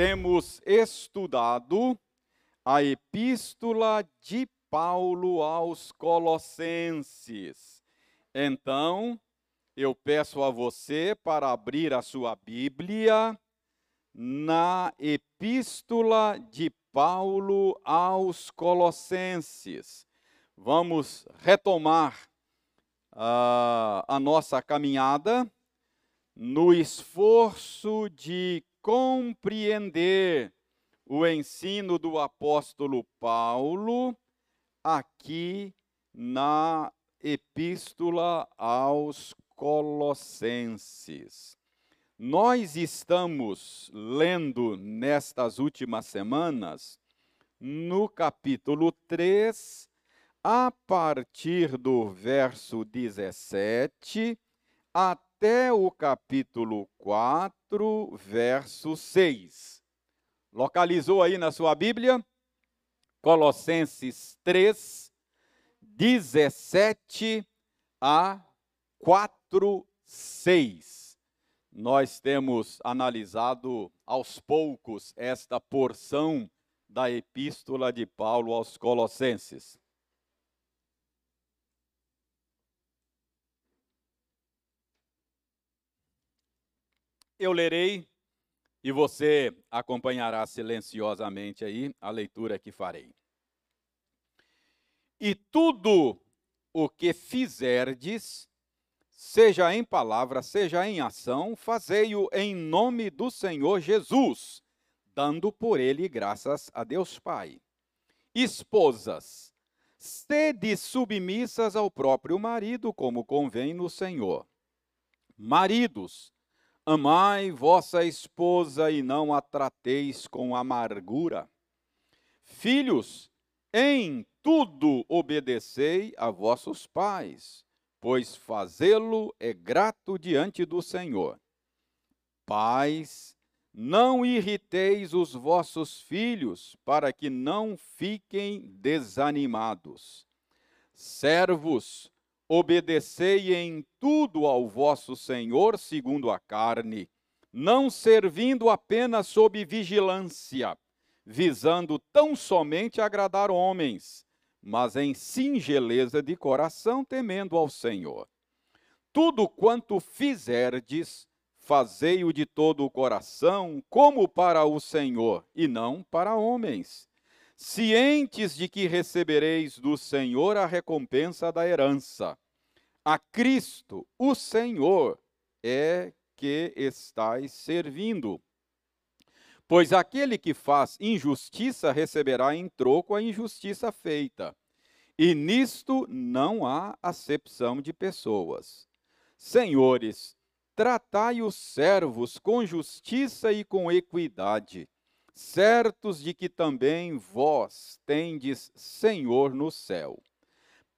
temos estudado a epístola de Paulo aos Colossenses. Então, eu peço a você para abrir a sua Bíblia na epístola de Paulo aos Colossenses. Vamos retomar uh, a nossa caminhada no esforço de compreender o ensino do apóstolo Paulo aqui na Epístola aos Colossenses. Nós estamos lendo nestas últimas semanas, no capítulo 3, a partir do verso 17 até o capítulo 4, verso 6. Localizou aí na sua Bíblia? Colossenses 3, 17 a 4, 6. Nós temos analisado aos poucos esta porção da epístola de Paulo aos Colossenses. Eu lerei e você acompanhará silenciosamente aí a leitura que farei. E tudo o que fizerdes, seja em palavra, seja em ação, fazei-o em nome do Senhor Jesus, dando por ele graças a Deus Pai. Esposas, sede submissas ao próprio marido, como convém no Senhor. Maridos, Amai vossa esposa e não a trateis com amargura. Filhos, em tudo obedecei a vossos pais, pois fazê-lo é grato diante do Senhor. Pais, não irriteis os vossos filhos, para que não fiquem desanimados. Servos, Obedecei em tudo ao vosso Senhor segundo a carne, não servindo apenas sob vigilância, visando tão somente agradar homens, mas em singeleza de coração, temendo ao Senhor. Tudo quanto fizerdes, fazei-o de todo o coração, como para o Senhor, e não para homens cientes de que recebereis do Senhor a recompensa da herança. A Cristo, o Senhor, é que estáis servindo. Pois aquele que faz injustiça receberá em troco a injustiça feita. E nisto não há acepção de pessoas. Senhores, tratai os servos com justiça e com equidade certos de que também vós tendes Senhor no céu.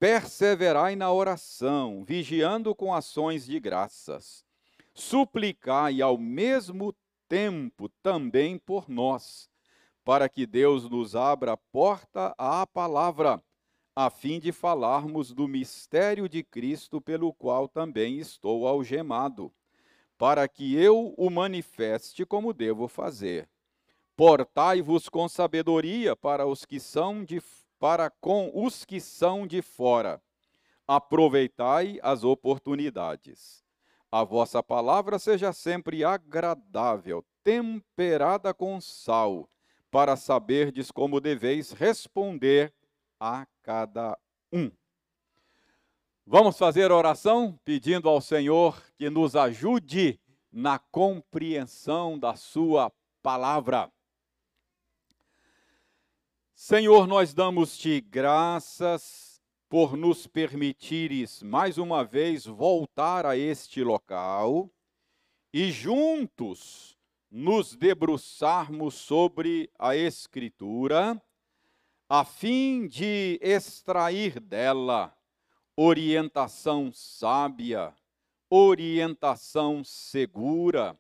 Perseverai na oração, vigiando com ações de graças. Suplicai ao mesmo tempo também por nós, para que Deus nos abra a porta à palavra, a fim de falarmos do mistério de Cristo, pelo qual também estou algemado, para que eu o manifeste como devo fazer Portai-vos com sabedoria para os que são de para com os que são de fora. Aproveitai as oportunidades. A vossa palavra seja sempre agradável, temperada com sal, para saberdes como deveis responder a cada um. Vamos fazer oração pedindo ao Senhor que nos ajude na compreensão da Sua palavra. Senhor, nós damos-te graças por nos permitires mais uma vez voltar a este local e juntos nos debruçarmos sobre a Escritura, a fim de extrair dela orientação sábia, orientação segura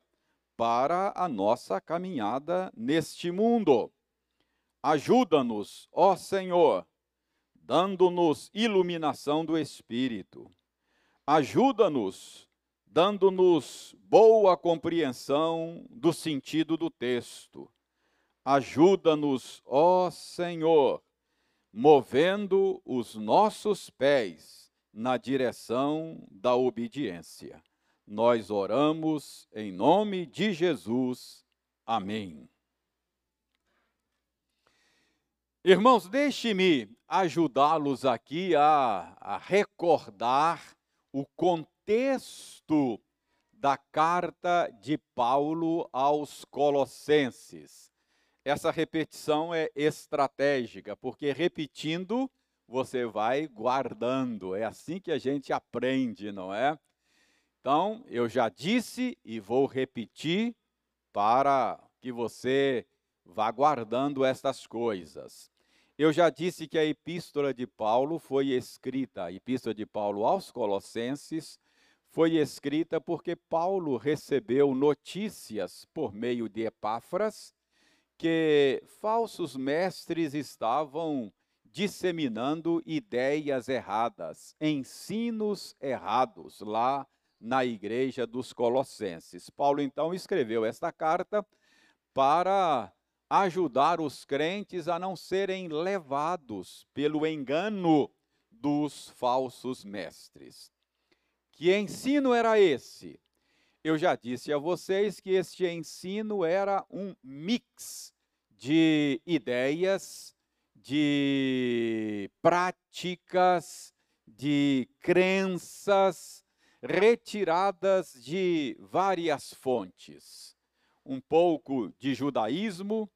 para a nossa caminhada neste mundo. Ajuda-nos, ó Senhor, dando-nos iluminação do Espírito. Ajuda-nos, dando-nos boa compreensão do sentido do texto. Ajuda-nos, ó Senhor, movendo os nossos pés na direção da obediência. Nós oramos em nome de Jesus. Amém. Irmãos, deixe-me ajudá-los aqui a, a, recordar o contexto da carta de Paulo aos Colossenses. Essa repetição é estratégica, porque repetindo você vai guardando. É assim que a gente aprende, não é? Então, eu já disse e vou repetir para que você vá guardando estas coisas. Eu já disse que a epístola de Paulo foi escrita, a epístola de Paulo aos Colossenses, foi escrita porque Paulo recebeu notícias por meio de Epáfras que falsos mestres estavam disseminando ideias erradas, ensinos errados lá na igreja dos Colossenses. Paulo então escreveu esta carta para ajudar os crentes a não serem levados pelo engano dos falsos mestres. Que ensino era esse? Eu já disse a vocês que este ensino era um mix de ideias, de práticas, de crenças retiradas de várias fontes. Um pouco de judaísmo,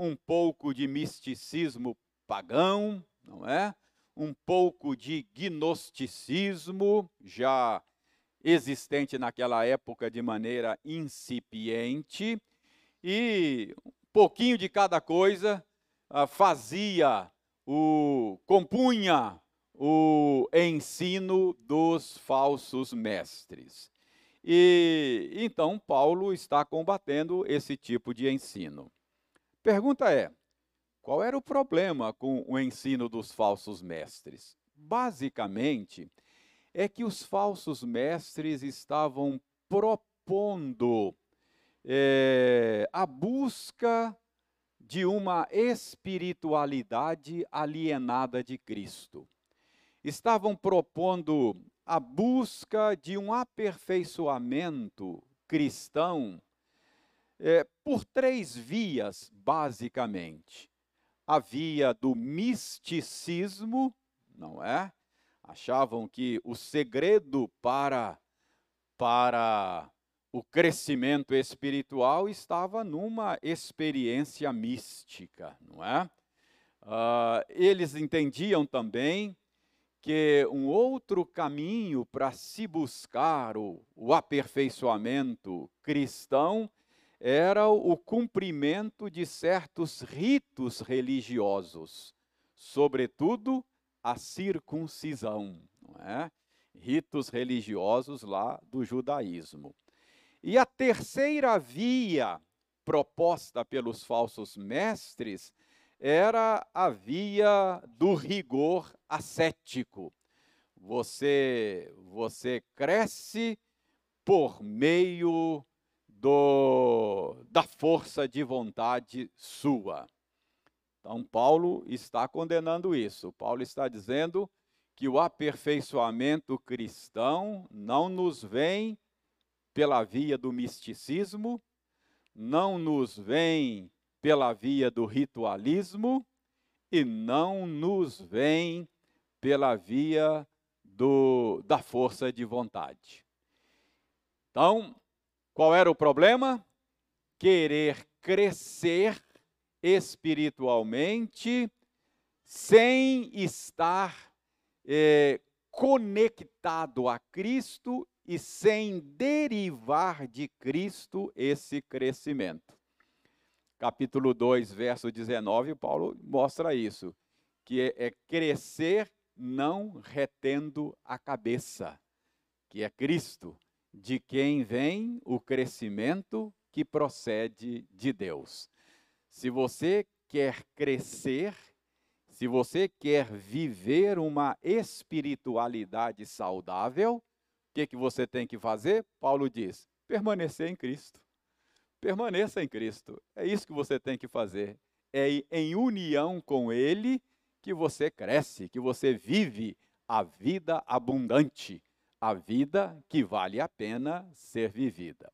um pouco de misticismo pagão, não é? Um pouco de gnosticismo, já existente naquela época de maneira incipiente, e um pouquinho de cada coisa uh, fazia o compunha o ensino dos falsos mestres. E então Paulo está combatendo esse tipo de ensino. Pergunta é: qual era o problema com o ensino dos falsos mestres? Basicamente, é que os falsos mestres estavam propondo é, a busca de uma espiritualidade alienada de Cristo. Estavam propondo a busca de um aperfeiçoamento cristão é, por três vias, basicamente. A via do misticismo, não é? Achavam que o segredo para, para o crescimento espiritual estava numa experiência mística, não é? Uh, eles entendiam também que um outro caminho para se buscar o, o aperfeiçoamento cristão era o cumprimento de certos ritos religiosos, sobretudo a circuncisão, é? ritos religiosos lá do judaísmo. E a terceira via proposta pelos falsos mestres era a via do rigor ascético. Você você cresce por meio do, da força de vontade sua. Então, Paulo está condenando isso. Paulo está dizendo que o aperfeiçoamento cristão não nos vem pela via do misticismo, não nos vem pela via do ritualismo e não nos vem pela via do, da força de vontade. Então, qual era o problema? Querer crescer espiritualmente sem estar é, conectado a Cristo e sem derivar de Cristo esse crescimento. Capítulo 2, verso 19, Paulo mostra isso, que é, é crescer não retendo a cabeça, que é Cristo de quem vem o crescimento que procede de Deus. Se você quer crescer, se você quer viver uma espiritualidade saudável, o que, que você tem que fazer? Paulo diz: permanecer em Cristo. permaneça em Cristo. É isso que você tem que fazer. É em união com Ele que você cresce, que você vive a vida abundante, a vida que vale a pena ser vivida.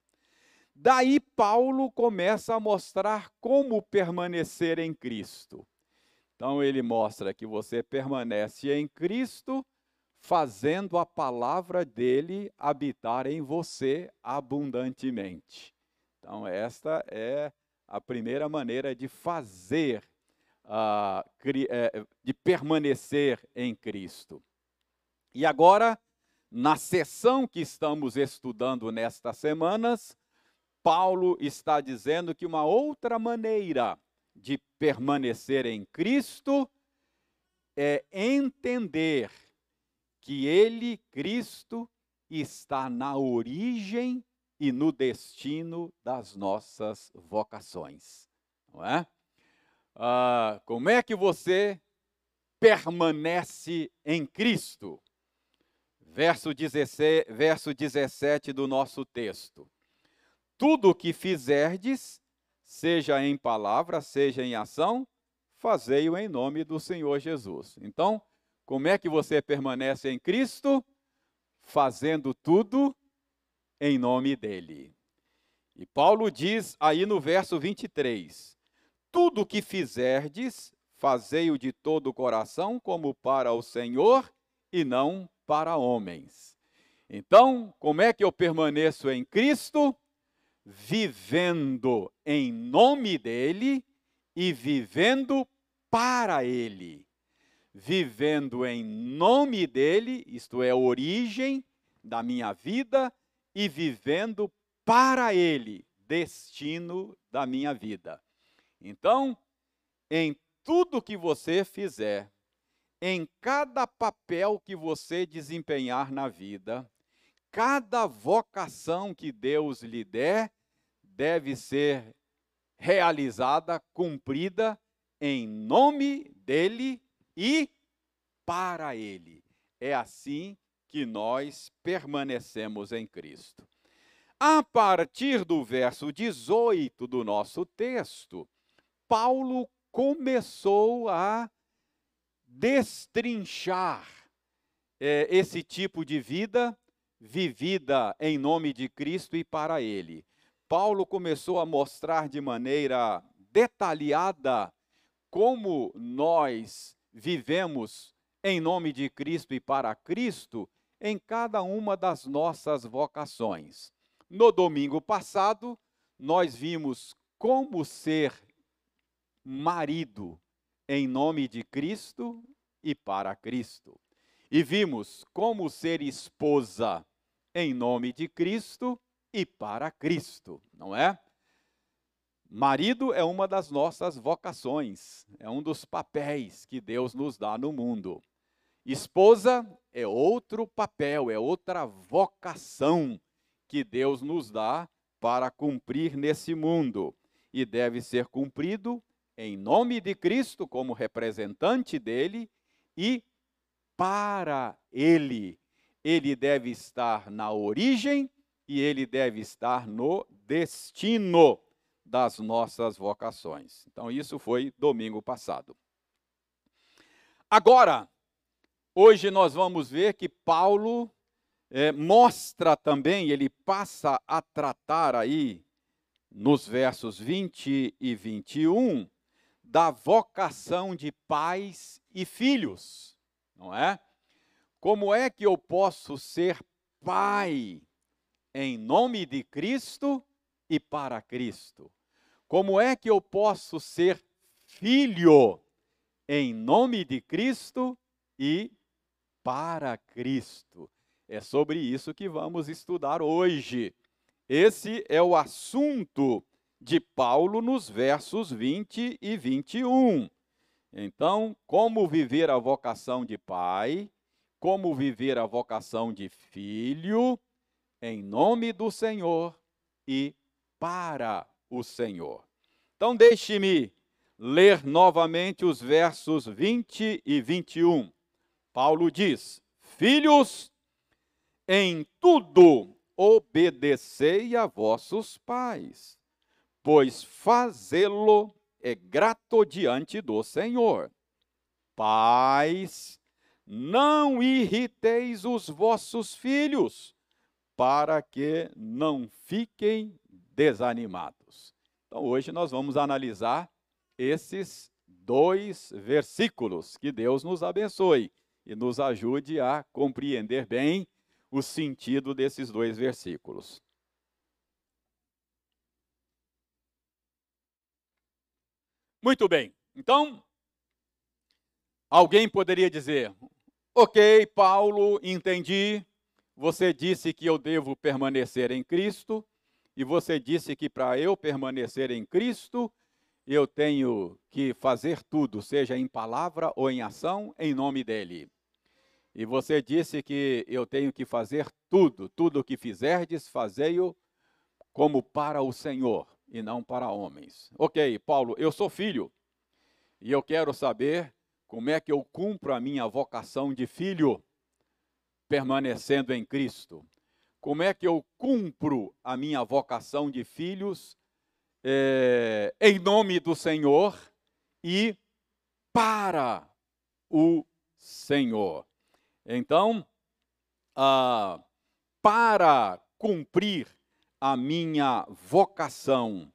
Daí Paulo começa a mostrar como permanecer em Cristo. Então ele mostra que você permanece em Cristo, fazendo a palavra dele habitar em você abundantemente. Então esta é a primeira maneira de fazer, uh, de permanecer em Cristo. E agora, na sessão que estamos estudando nestas semanas, Paulo está dizendo que uma outra maneira de permanecer em Cristo é entender que Ele, Cristo, está na origem e no destino das nossas vocações. Não é? Ah, como é que você permanece em Cristo? Verso 17, verso 17 do nosso texto tudo o que fizerdes, seja em palavra, seja em ação, fazei-o em nome do Senhor Jesus. Então, como é que você permanece em Cristo? Fazendo tudo em nome dele. E Paulo diz aí no verso 23: Tudo o que fizerdes, fazei-o de todo o coração, como para o Senhor e não para homens. Então, como é que eu permaneço em Cristo? vivendo em nome dele e vivendo para ele. Vivendo em nome dele, isto é, a origem da minha vida, e vivendo para ele, destino da minha vida. Então, em tudo que você fizer, em cada papel que você desempenhar na vida, cada vocação que Deus lhe der, deve ser realizada, cumprida em nome dele e para ele. É assim que nós permanecemos em Cristo. A partir do verso 18 do nosso texto, Paulo começou a destrinchar é, esse tipo de vida vivida em nome de Cristo e para Ele. Paulo começou a mostrar de maneira detalhada como nós vivemos em nome de Cristo e para Cristo em cada uma das nossas vocações. No domingo passado, nós vimos como ser marido em nome de Cristo e para Cristo. E vimos como ser esposa em nome de Cristo e para Cristo, não é? Marido é uma das nossas vocações, é um dos papéis que Deus nos dá no mundo. Esposa é outro papel, é outra vocação que Deus nos dá para cumprir nesse mundo e deve ser cumprido em nome de Cristo como representante dele e para ele. Ele deve estar na origem e ele deve estar no destino das nossas vocações. Então, isso foi domingo passado. Agora, hoje nós vamos ver que Paulo é, mostra também, ele passa a tratar aí, nos versos 20 e 21, da vocação de pais e filhos, não é? Como é que eu posso ser pai em nome de Cristo e para Cristo. Como é que eu posso ser filho em nome de Cristo e para Cristo? É sobre isso que vamos estudar hoje. Esse é o assunto de Paulo nos versos 20 e 21. Então, como viver a vocação de pai, como viver a vocação de filho, em nome do Senhor e para o Senhor. Então, deixe-me ler novamente os versos 20 e 21. Paulo diz: Filhos, em tudo obedecei a vossos pais, pois fazê-lo é grato diante do Senhor. Pais, não irriteis os vossos filhos, para que não fiquem desanimados. Então, hoje nós vamos analisar esses dois versículos. Que Deus nos abençoe e nos ajude a compreender bem o sentido desses dois versículos. Muito bem, então, alguém poderia dizer: Ok, Paulo, entendi. Você disse que eu devo permanecer em Cristo, e você disse que para eu permanecer em Cristo, eu tenho que fazer tudo, seja em palavra ou em ação, em nome dele. E você disse que eu tenho que fazer tudo, tudo o que fizerdes, fazei-o como para o Senhor e não para homens. Ok, Paulo, eu sou filho e eu quero saber como é que eu cumpro a minha vocação de filho, permanecendo em Cristo. Como é que eu cumpro a minha vocação de filhos é, em nome do Senhor e para o Senhor. Então, ah, para cumprir a minha vocação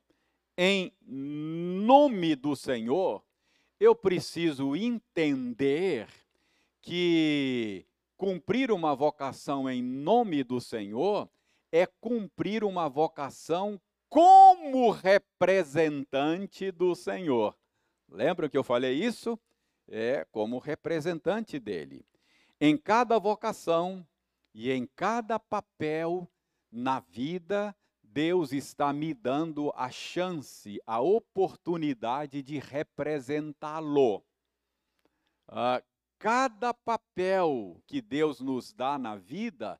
em nome do Senhor, eu preciso entender que cumprir uma vocação em nome do Senhor é cumprir uma vocação como representante do Senhor. Lembra que eu falei isso? É como representante dele. Em cada vocação e em cada papel na vida, Deus está me dando a chance, a oportunidade de representá-lo. Ah, cada papel que Deus nos dá na vida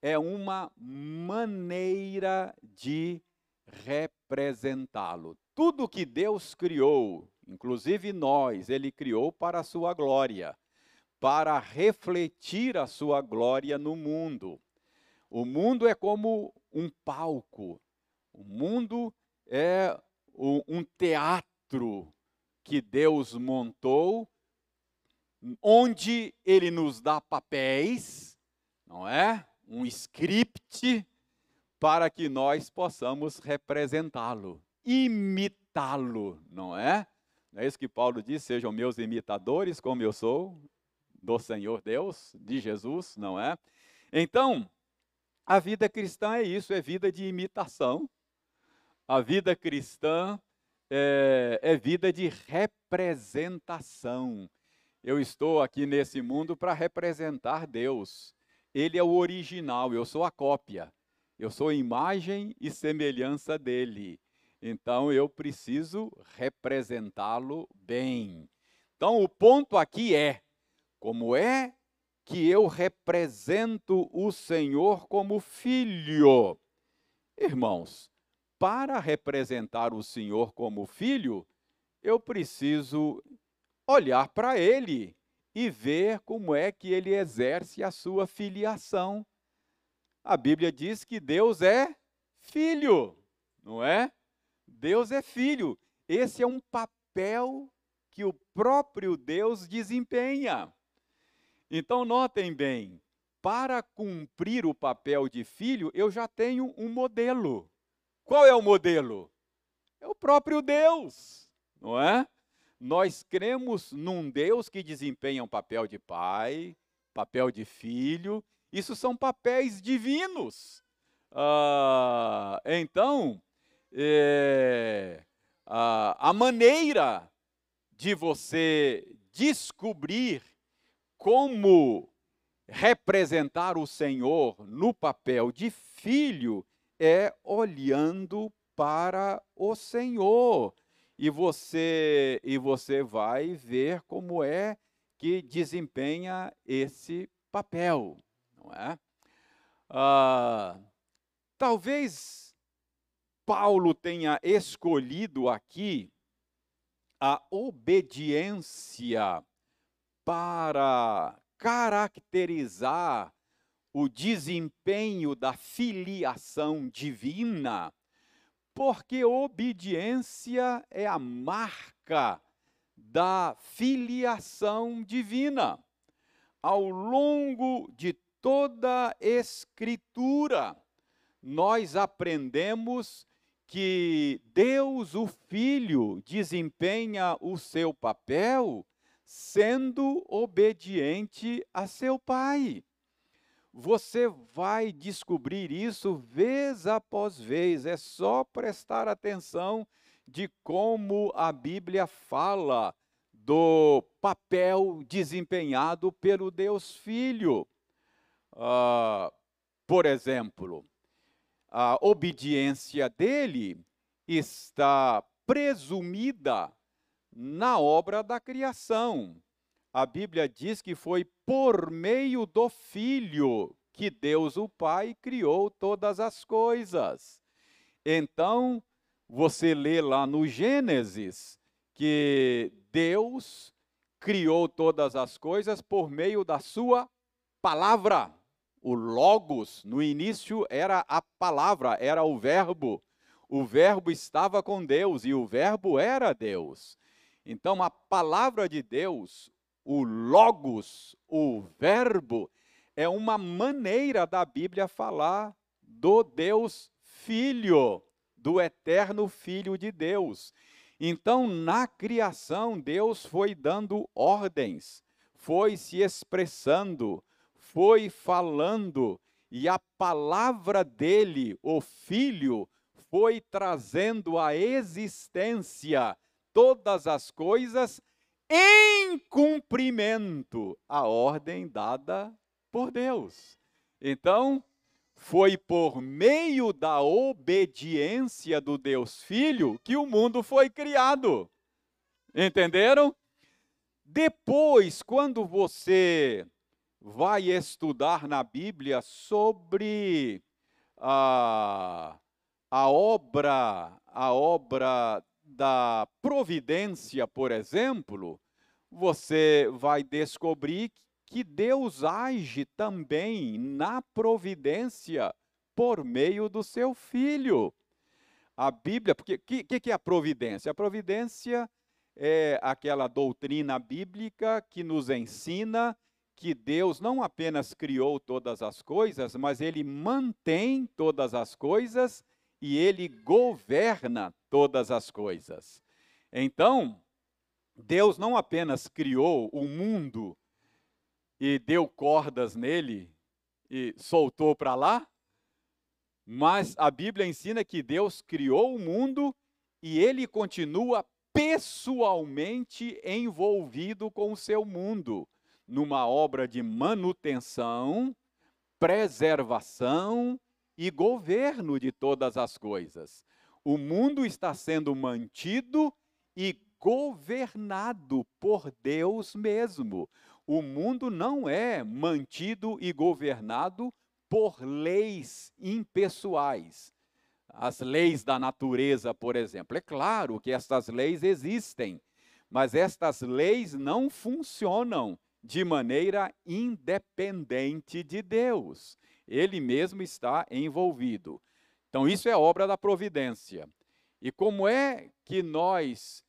é uma maneira de representá-lo. Tudo que Deus criou, inclusive nós, Ele criou para a sua glória para refletir a sua glória no mundo. O mundo é como um palco, o mundo é um teatro que Deus montou, onde Ele nos dá papéis, não é? Um script para que nós possamos representá-lo, imitá-lo, não é? Não é isso que Paulo diz: sejam meus imitadores, como eu sou do Senhor Deus, de Jesus, não é? Então, a vida cristã é isso, é vida de imitação. A vida cristã é, é vida de representação. Eu estou aqui nesse mundo para representar Deus. Ele é o original, eu sou a cópia. Eu sou imagem e semelhança dele. Então eu preciso representá-lo bem. Então o ponto aqui é: como é que eu represento o Senhor como filho? Irmãos, para representar o Senhor como filho, eu preciso olhar para ele e ver como é que ele exerce a sua filiação. A Bíblia diz que Deus é filho, não é? Deus é filho. Esse é um papel que o próprio Deus desempenha. Então, notem bem, para cumprir o papel de filho, eu já tenho um modelo. Qual é o modelo? É o próprio Deus, não é? Nós cremos num Deus que desempenha um papel de pai, papel de filho, isso são papéis divinos. Ah, então, é, a, a maneira de você descobrir como representar o Senhor no papel de filho é olhando para o Senhor. E você e você vai ver como é que desempenha esse papel, não é? Ah, talvez Paulo tenha escolhido aqui a obediência para caracterizar o desempenho da filiação divina, Porque obediência é a marca da filiação divina. Ao longo de toda a Escritura, nós aprendemos que Deus, o Filho, desempenha o seu papel sendo obediente a seu Pai. Você vai descobrir isso vez após vez, é só prestar atenção de como a Bíblia fala do papel desempenhado pelo Deus Filho. Uh, por exemplo, a obediência dele está presumida na obra da criação. A Bíblia diz que foi por meio do Filho que Deus, o Pai, criou todas as coisas. Então, você lê lá no Gênesis que Deus criou todas as coisas por meio da sua palavra. O Logos, no início, era a palavra, era o Verbo. O Verbo estava com Deus e o Verbo era Deus. Então, a palavra de Deus, o Logos, o Verbo, é uma maneira da Bíblia falar do Deus Filho, do eterno Filho de Deus. Então, na criação, Deus foi dando ordens, foi se expressando, foi falando, e a palavra dele, o Filho, foi trazendo à existência todas as coisas em cumprimento à ordem dada por Deus. Então, foi por meio da obediência do Deus Filho que o mundo foi criado. Entenderam? Depois, quando você vai estudar na Bíblia sobre a, a obra, a obra da providência, por exemplo, você vai descobrir que Deus age também na providência por meio do seu filho. A Bíblia, porque o que, que é a providência? A providência é aquela doutrina bíblica que nos ensina que Deus não apenas criou todas as coisas, mas ele mantém todas as coisas e ele governa todas as coisas. Então, Deus não apenas criou o mundo e deu cordas nele e soltou para lá, mas a Bíblia ensina que Deus criou o mundo e ele continua pessoalmente envolvido com o seu mundo, numa obra de manutenção, preservação e governo de todas as coisas. O mundo está sendo mantido e governado por Deus mesmo. O mundo não é mantido e governado por leis impessoais. As leis da natureza, por exemplo. É claro que estas leis existem, mas estas leis não funcionam de maneira independente de Deus. Ele mesmo está envolvido. Então, isso é obra da providência. E como é que nós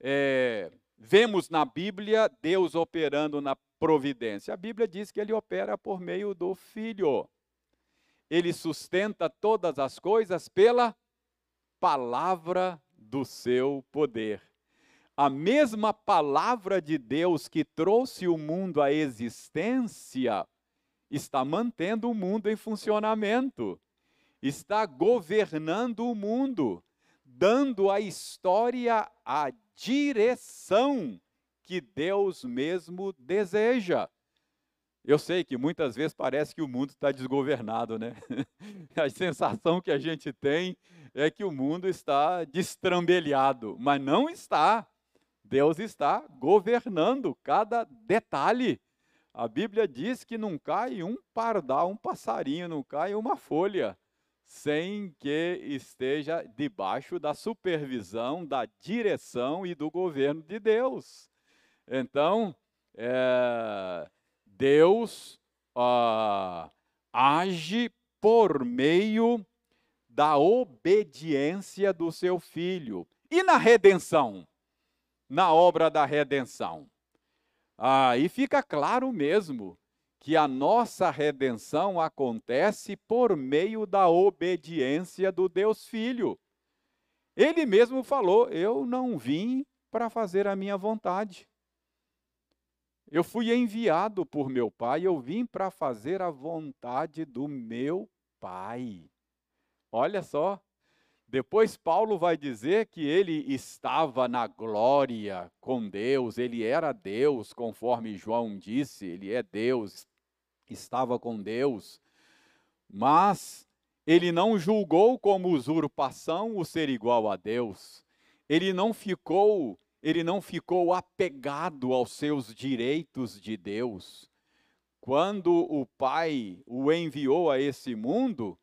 é, vemos na Bíblia Deus operando na providência? A Bíblia diz que ele opera por meio do Filho. Ele sustenta todas as coisas pela palavra do seu poder. A mesma palavra de Deus que trouxe o mundo à existência está mantendo o mundo em funcionamento, está governando o mundo, dando à história a direção que Deus mesmo deseja. Eu sei que muitas vezes parece que o mundo está desgovernado, né? A sensação que a gente tem é que o mundo está destrambelhado, mas não está. Deus está governando cada detalhe a Bíblia diz que não cai um pardal, um passarinho, não cai uma folha, sem que esteja debaixo da supervisão, da direção e do governo de Deus. Então, é, Deus age por meio da obediência do seu filho. E na redenção? Na obra da redenção. Aí ah, fica claro mesmo que a nossa redenção acontece por meio da obediência do Deus Filho. Ele mesmo falou: Eu não vim para fazer a minha vontade. Eu fui enviado por meu pai, eu vim para fazer a vontade do meu pai. Olha só. Depois Paulo vai dizer que ele estava na glória com Deus, ele era Deus, conforme João disse, ele é Deus, estava com Deus. Mas ele não julgou como usurpação o ser igual a Deus. Ele não ficou, ele não ficou apegado aos seus direitos de Deus. Quando o Pai o enviou a esse mundo,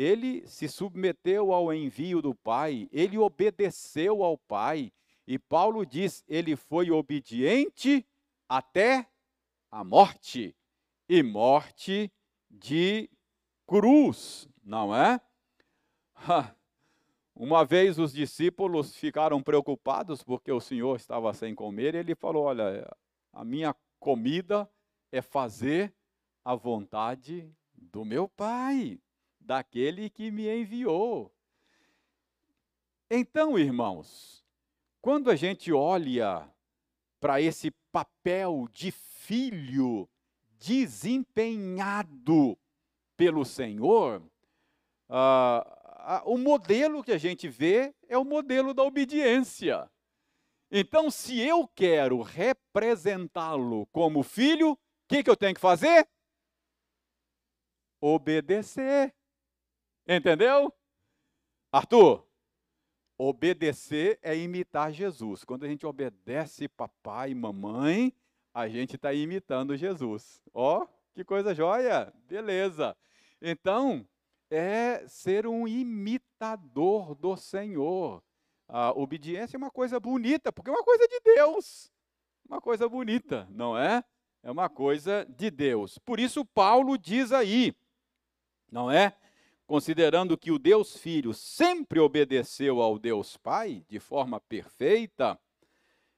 ele se submeteu ao envio do Pai, ele obedeceu ao Pai. E Paulo diz: ele foi obediente até a morte e morte de cruz, não é? Uma vez os discípulos ficaram preocupados porque o Senhor estava sem comer, e ele falou: Olha, a minha comida é fazer a vontade do meu Pai daquele que me enviou. Então, irmãos, quando a gente olha para esse papel de filho desempenhado pelo Senhor, uh, o modelo que a gente vê é o modelo da obediência. Então, se eu quero representá-lo como filho, o que, que eu tenho que fazer? Obedecer. Entendeu? Arthur, obedecer é imitar Jesus. Quando a gente obedece papai e mamãe, a gente está imitando Jesus. Ó, oh, que coisa joia! Beleza. Então, é ser um imitador do Senhor. A obediência é uma coisa bonita, porque é uma coisa de Deus. Uma coisa bonita, não é? É uma coisa de Deus. Por isso, Paulo diz aí, não é? Considerando que o Deus Filho sempre obedeceu ao Deus Pai de forma perfeita,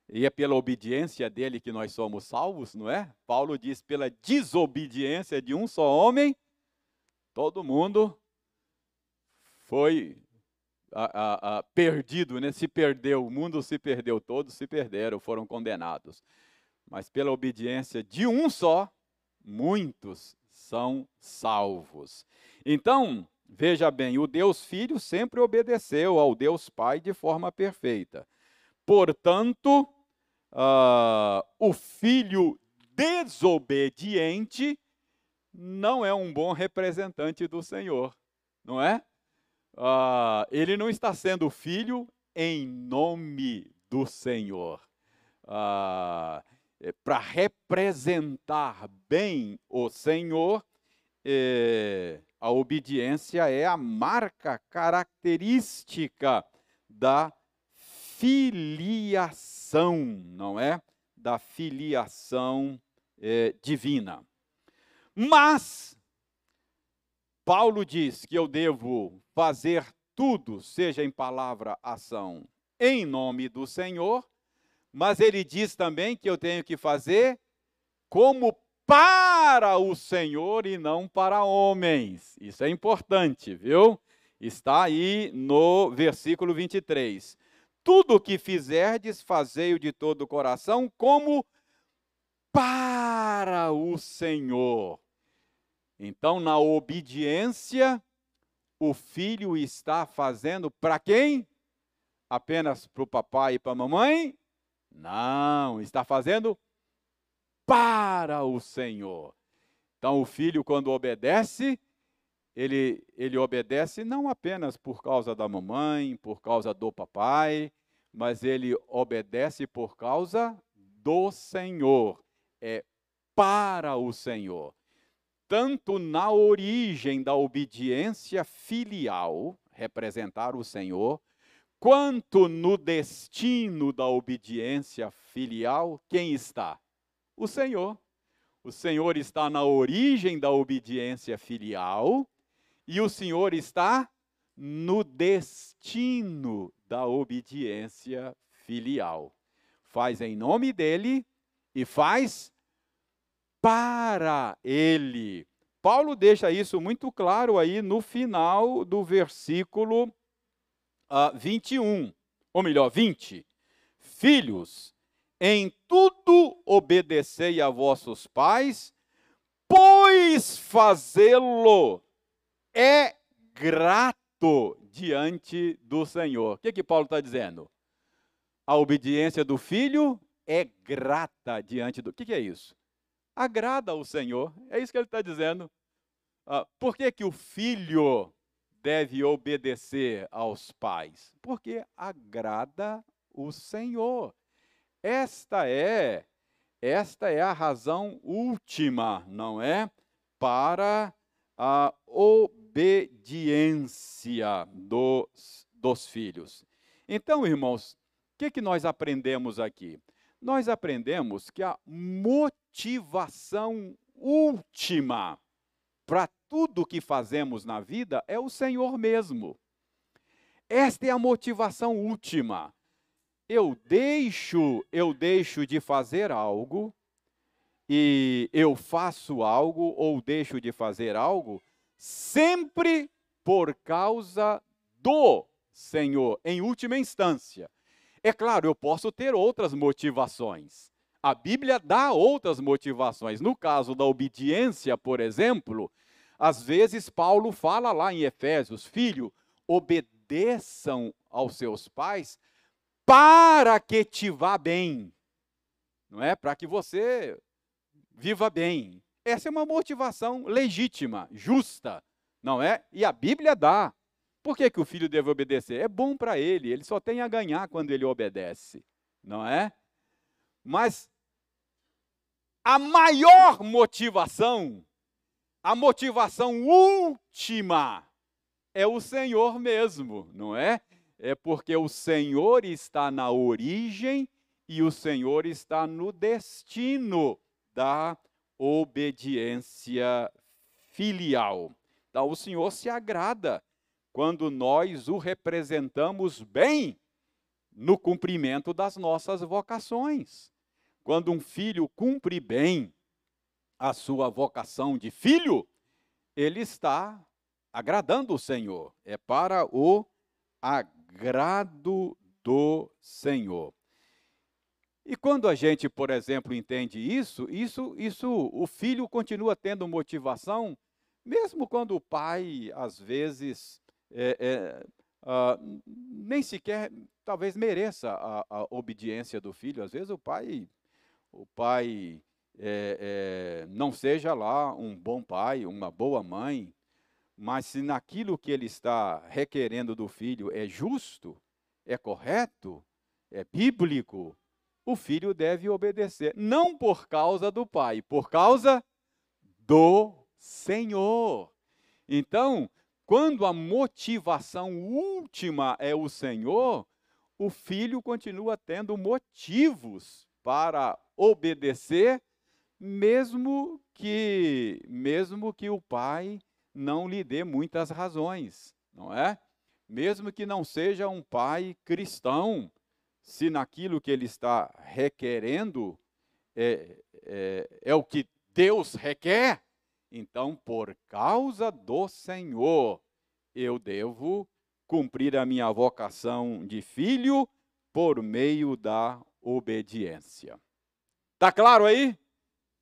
e é pela obediência dele que nós somos salvos, não é? Paulo diz: pela desobediência de um só homem, todo mundo foi a, a, a, perdido, né? se perdeu, o mundo se perdeu, todos se perderam, foram condenados. Mas pela obediência de um só, muitos são salvos. Então, Veja bem, o Deus Filho sempre obedeceu ao Deus Pai de forma perfeita. Portanto, uh, o filho desobediente não é um bom representante do Senhor, não é? Uh, ele não está sendo filho em nome do Senhor. Uh, Para representar bem o Senhor, eh, a obediência é a marca característica da filiação, não é? Da filiação é, divina. Mas, Paulo diz que eu devo fazer tudo, seja em palavra, ação, em nome do Senhor, mas ele diz também que eu tenho que fazer como para o Senhor e não para homens. Isso é importante, viu? Está aí no versículo 23. Tudo o que fizerdes, fazei-o de todo o coração, como para o Senhor. Então, na obediência, o filho está fazendo para quem? Apenas para o papai e para a mamãe? Não, está fazendo para o Senhor. Então, o filho, quando obedece, ele, ele obedece não apenas por causa da mamãe, por causa do papai, mas ele obedece por causa do Senhor. É para o Senhor. Tanto na origem da obediência filial, representar o Senhor, quanto no destino da obediência filial, quem está? O Senhor. O Senhor está na origem da obediência filial e o Senhor está no destino da obediência filial. Faz em nome dele e faz para ele. Paulo deixa isso muito claro aí no final do versículo uh, ah, 21, ou melhor, 20. Filhos, em tudo obedecei a vossos pais, pois fazê-lo é grato diante do Senhor. O que, que Paulo está dizendo? A obediência do filho é grata diante do. O que, que é isso? agrada ao Senhor. É isso que ele está dizendo. Ah, por que, que o filho deve obedecer aos pais? Porque agrada o Senhor. Esta é, esta é a razão última, não é? Para a obediência dos, dos filhos. Então, irmãos, o que, que nós aprendemos aqui? Nós aprendemos que a motivação última para tudo que fazemos na vida é o Senhor mesmo. Esta é a motivação última. Eu deixo, eu deixo de fazer algo e eu faço algo ou deixo de fazer algo sempre por causa do Senhor, em última instância. É claro, eu posso ter outras motivações. A Bíblia dá outras motivações. No caso da obediência, por exemplo, às vezes Paulo fala lá em Efésios: Filho, obedeçam aos seus pais para que te vá bem. Não é? Para que você viva bem. Essa é uma motivação legítima, justa, não é? E a Bíblia dá. Por que, que o filho deve obedecer? É bom para ele, ele só tem a ganhar quando ele obedece, não é? Mas a maior motivação, a motivação última, é o Senhor mesmo, não é? É porque o Senhor está na origem e o Senhor está no destino da obediência filial. Então, o Senhor se agrada quando nós o representamos bem no cumprimento das nossas vocações. Quando um filho cumpre bem a sua vocação de filho, ele está agradando o Senhor. É para o agrado do Senhor. E quando a gente, por exemplo, entende isso, isso, isso, o filho continua tendo motivação, mesmo quando o pai, às vezes, é, é, uh, nem sequer, talvez mereça a, a obediência do filho. Às vezes o pai o pai é, é, não seja lá um bom pai, uma boa mãe, mas se naquilo que ele está requerendo do filho é justo, é correto, é bíblico, o filho deve obedecer, não por causa do pai, por causa do Senhor. Então, quando a motivação última é o Senhor, o filho continua tendo motivos para obedecer, mesmo que mesmo que o pai não lhe dê muitas razões, não é? Mesmo que não seja um pai cristão, se naquilo que ele está requerendo é, é, é o que Deus requer, então, por causa do Senhor, eu devo cumprir a minha vocação de filho por meio da obediência. Tá claro aí?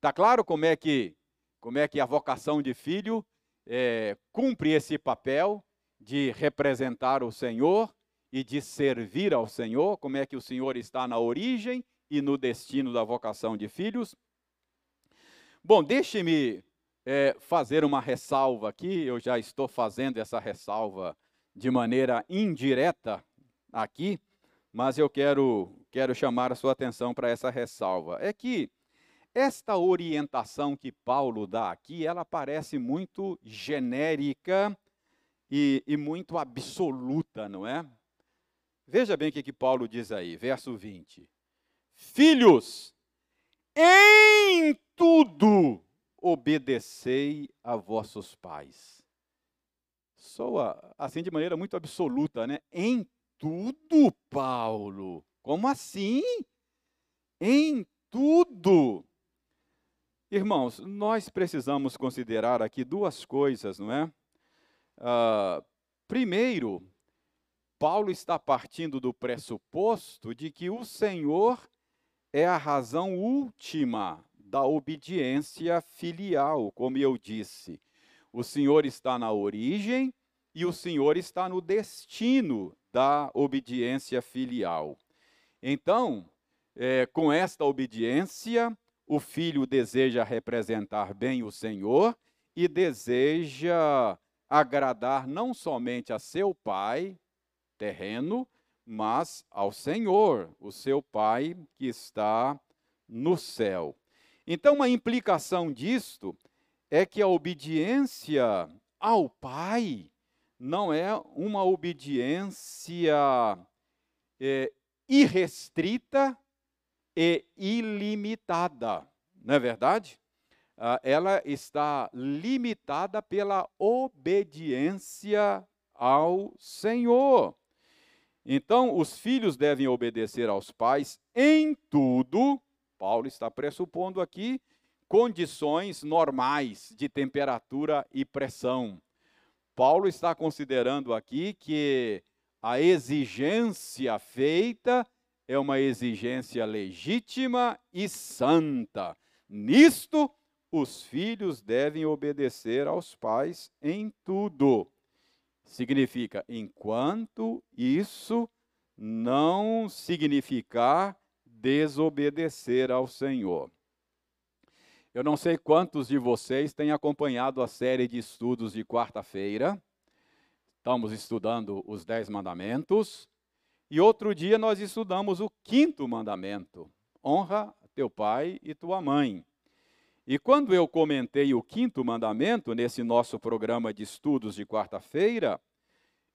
Tá claro como é que como é que a vocação de filho é, cumpre esse papel de representar o Senhor e de servir ao Senhor? Como é que o Senhor está na origem e no destino da vocação de filhos? Bom, deixe-me é, fazer uma ressalva aqui. Eu já estou fazendo essa ressalva de maneira indireta aqui, mas eu quero quero chamar a sua atenção para essa ressalva. É que esta orientação que Paulo dá aqui, ela parece muito genérica e, e muito absoluta, não é? Veja bem o que, que Paulo diz aí, verso 20. Filhos, em tudo obedecei a vossos pais. soa assim de maneira muito absoluta, né? Em tudo, Paulo. Como assim? Em tudo. Irmãos, nós precisamos considerar aqui duas coisas, não é? Uh, primeiro, Paulo está partindo do pressuposto de que o Senhor é a razão última da obediência filial, como eu disse. O Senhor está na origem e o Senhor está no destino da obediência filial. Então, é, com esta obediência, o filho deseja representar bem o Senhor e deseja agradar não somente a seu pai terreno, mas ao Senhor, o seu pai que está no céu. Então, a implicação disto é que a obediência ao pai não é uma obediência é, irrestrita e ilimitada, não é verdade? Ah, ela está limitada pela obediência ao Senhor. Então, os filhos devem obedecer aos pais em tudo. Paulo está pressupondo aqui condições normais de temperatura e pressão. Paulo está considerando aqui que a exigência feita é uma exigência legítima e santa. Nisto, os filhos devem obedecer aos pais em tudo. Significa, enquanto isso não significar desobedecer ao Senhor. Eu não sei quantos de vocês têm acompanhado a série de estudos de quarta-feira. Estamos estudando os Dez Mandamentos. E outro dia nós estudamos o quinto mandamento: honra teu pai e tua mãe. E quando eu comentei o quinto mandamento nesse nosso programa de estudos de quarta-feira,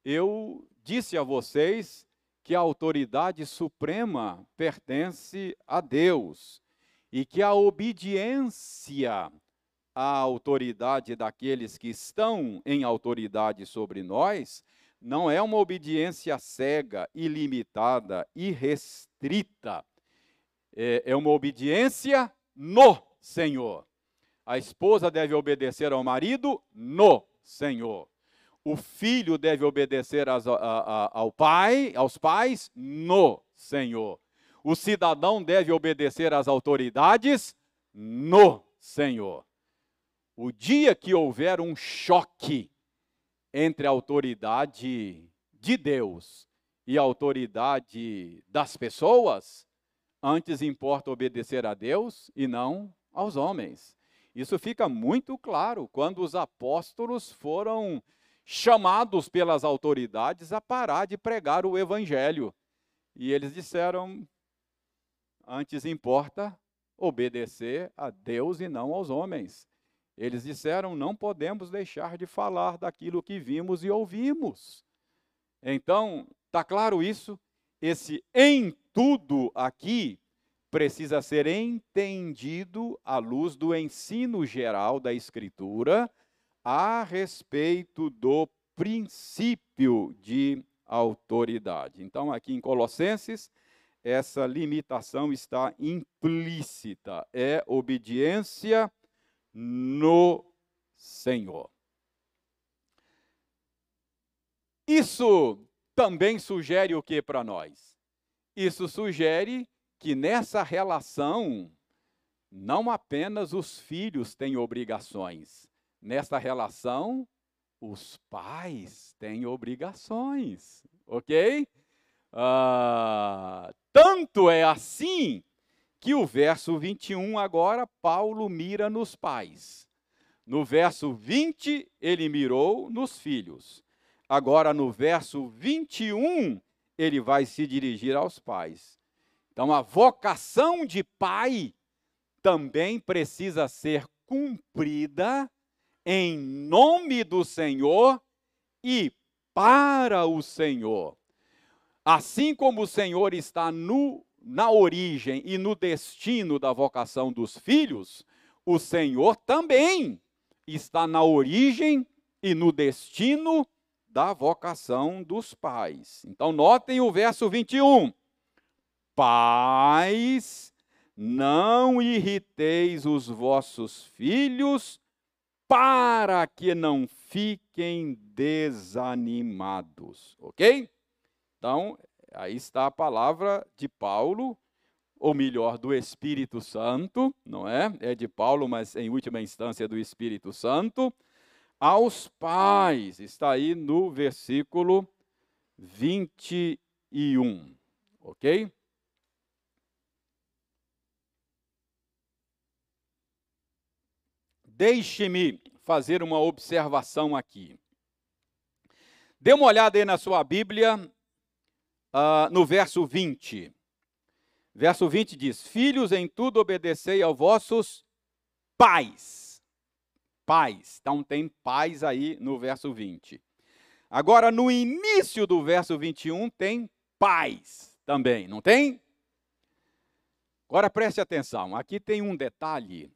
eu disse a vocês que a autoridade suprema pertence a Deus e que a obediência à autoridade daqueles que estão em autoridade sobre nós não é uma obediência cega, ilimitada, irrestrita. É, é uma obediência no Senhor. A esposa deve obedecer ao marido no Senhor. O filho deve obedecer a, a, ao pai, aos pais no Senhor. O cidadão deve obedecer às autoridades no Senhor. O dia que houver um choque entre a autoridade de Deus e a autoridade das pessoas, antes importa obedecer a Deus e não aos homens. Isso fica muito claro quando os apóstolos foram chamados pelas autoridades a parar de pregar o evangelho. E eles disseram: antes importa obedecer a Deus e não aos homens. Eles disseram: não podemos deixar de falar daquilo que vimos e ouvimos. Então, está claro isso? Esse em tudo aqui precisa ser entendido à luz do ensino geral da Escritura a respeito do princípio de autoridade. Então, aqui em Colossenses, essa limitação está implícita, é obediência no Senhor. Isso também sugere o que para nós? Isso sugere que nessa relação não apenas os filhos têm obrigações, nessa relação os pais têm obrigações, ok? Ah, tanto é assim que o verso 21 agora Paulo mira nos pais. No verso 20 ele mirou nos filhos. Agora no verso 21 ele vai se dirigir aos pais. Então a vocação de pai também precisa ser cumprida em nome do Senhor e para o Senhor. Assim como o Senhor está no na origem e no destino da vocação dos filhos, o Senhor também está na origem e no destino da vocação dos pais. Então, notem o verso 21. Pais, não irriteis os vossos filhos, para que não fiquem desanimados. Ok? Então, aí está a palavra de Paulo, ou melhor, do Espírito Santo, não é? É de Paulo, mas em última instância do Espírito Santo, aos pais. Está aí no versículo 21. Ok? Deixe-me fazer uma observação aqui. Dê uma olhada aí na sua Bíblia, uh, no verso 20. Verso 20 diz: Filhos, em tudo obedecei aos vossos pais. Pais. Então tem pais aí no verso 20. Agora, no início do verso 21, tem pais também, não tem? Agora preste atenção, aqui tem um detalhe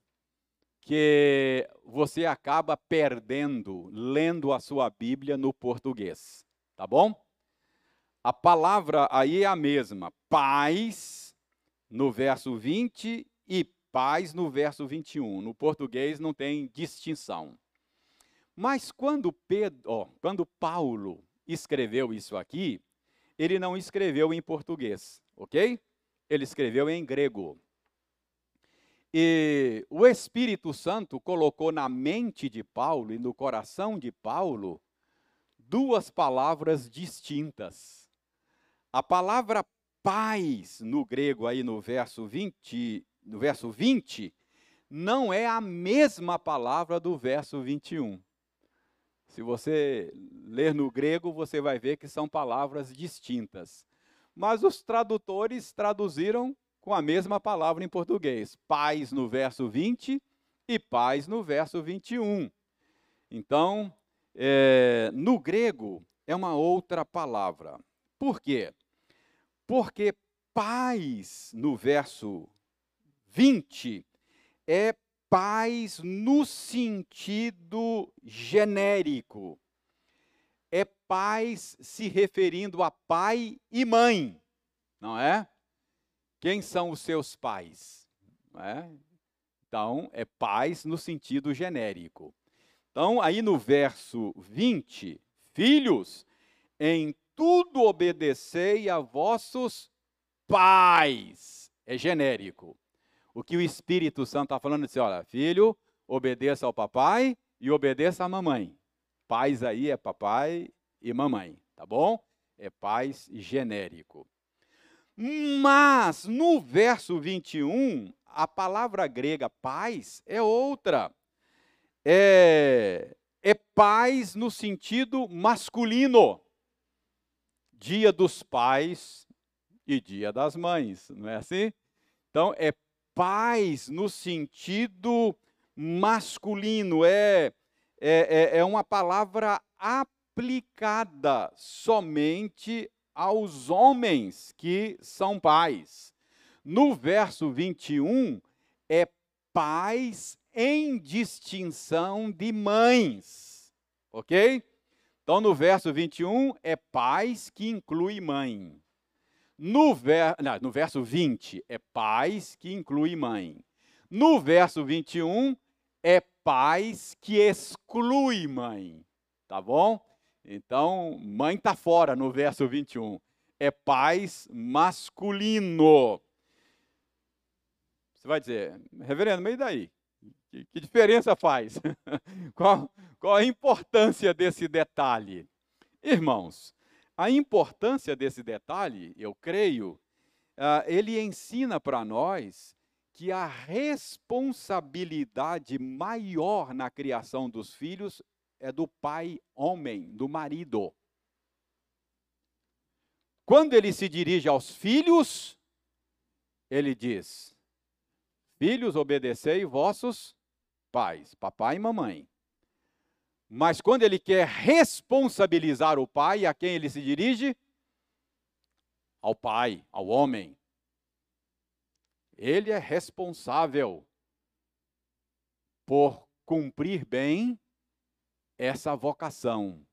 que você acaba perdendo lendo a sua Bíblia no português, tá bom? A palavra aí é a mesma, paz no verso 20 e paz no verso 21. No português não tem distinção. Mas quando Pedro, oh, quando Paulo escreveu isso aqui, ele não escreveu em português, ok? Ele escreveu em grego. E o Espírito Santo colocou na mente de Paulo e no coração de Paulo duas palavras distintas. A palavra paz no grego aí no verso 20, no verso 20, não é a mesma palavra do verso 21. Se você ler no grego, você vai ver que são palavras distintas. Mas os tradutores traduziram com a mesma palavra em português. Paz no verso 20 e paz no verso 21. Então, é, no grego é uma outra palavra. Por quê? Porque paz no verso 20 é paz no sentido genérico. É paz se referindo a pai e mãe, não é? Quem são os seus pais? É? Então, é pais no sentido genérico. Então, aí no verso 20, filhos, em tudo obedecei a vossos pais. É genérico. O que o Espírito Santo está falando é assim, olha, filho, obedeça ao papai e obedeça à mamãe. Pais aí é papai e mamãe, tá bom? É pais genérico. Mas no verso 21, a palavra grega paz é outra. É, é paz no sentido masculino. Dia dos pais e dia das mães, não é assim? Então, é paz no sentido masculino, é, é, é, é uma palavra aplicada somente aos homens que são pais. No verso 21, é pais em distinção de mães. Ok? Então, no verso 21, é pais que inclui mãe. No, ver, não, no verso 20, é pais que inclui mãe. No verso 21, é pais que exclui mãe. Tá bom? Então, mãe está fora no verso 21. É pais masculino. Você vai dizer, reverendo, mas e daí? Que, que diferença faz? qual, qual a importância desse detalhe? Irmãos, a importância desse detalhe, eu creio, uh, ele ensina para nós que a responsabilidade maior na criação dos filhos é do pai homem, do marido. Quando ele se dirige aos filhos, ele diz: Filhos, obedecei vossos pais, papai e mamãe. Mas quando ele quer responsabilizar o pai, a quem ele se dirige? Ao pai, ao homem. Ele é responsável por cumprir bem essa vocação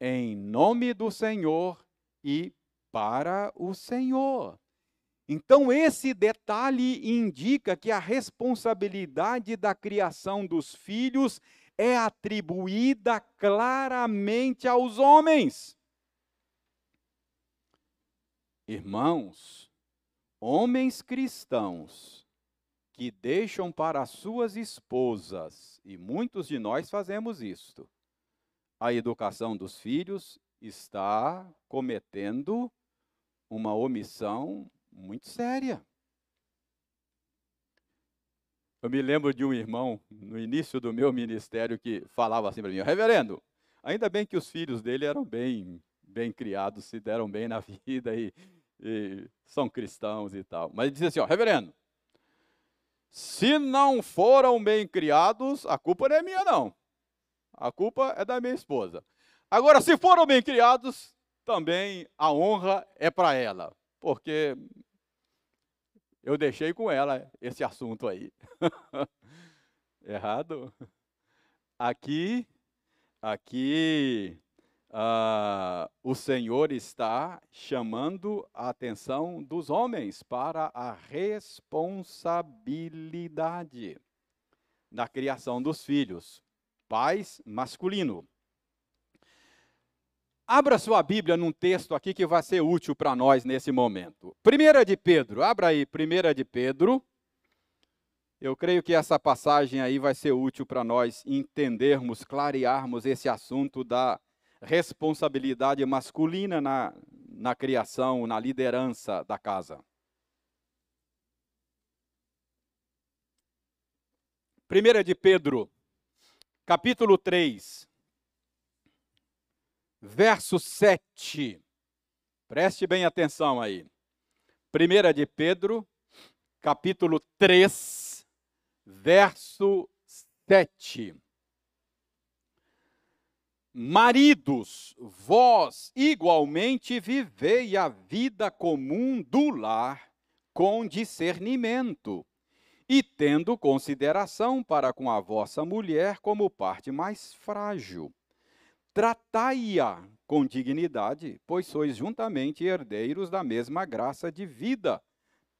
em nome do Senhor e para o Senhor. Então, esse detalhe indica que a responsabilidade da criação dos filhos é atribuída claramente aos homens. Irmãos, homens cristãos que deixam para suas esposas, e muitos de nós fazemos isto, a educação dos filhos está cometendo uma omissão muito séria. Eu me lembro de um irmão, no início do meu ministério, que falava assim para mim: Reverendo, ainda bem que os filhos dele eram bem, bem criados, se deram bem na vida e, e são cristãos e tal. Mas ele dizia assim: ó, Reverendo, se não foram bem criados, a culpa não é minha, não. A culpa é da minha esposa. Agora, se foram bem criados, também a honra é para ela, porque eu deixei com ela esse assunto aí. Errado? Aqui, aqui, uh, o Senhor está chamando a atenção dos homens para a responsabilidade da criação dos filhos. Pais masculino. Abra sua Bíblia num texto aqui que vai ser útil para nós nesse momento. Primeira de Pedro, abra aí, Primeira de Pedro. Eu creio que essa passagem aí vai ser útil para nós entendermos, clarearmos esse assunto da responsabilidade masculina na, na criação, na liderança da casa. Primeira de Pedro, capítulo 3 verso 7. Preste bem atenção aí. Primeira de Pedro, capítulo 3, verso 7. Maridos, vós igualmente vivei a vida comum do lar com discernimento, e tendo consideração para com a vossa mulher como parte mais frágil tratai-a com dignidade, pois sois juntamente herdeiros da mesma graça de vida,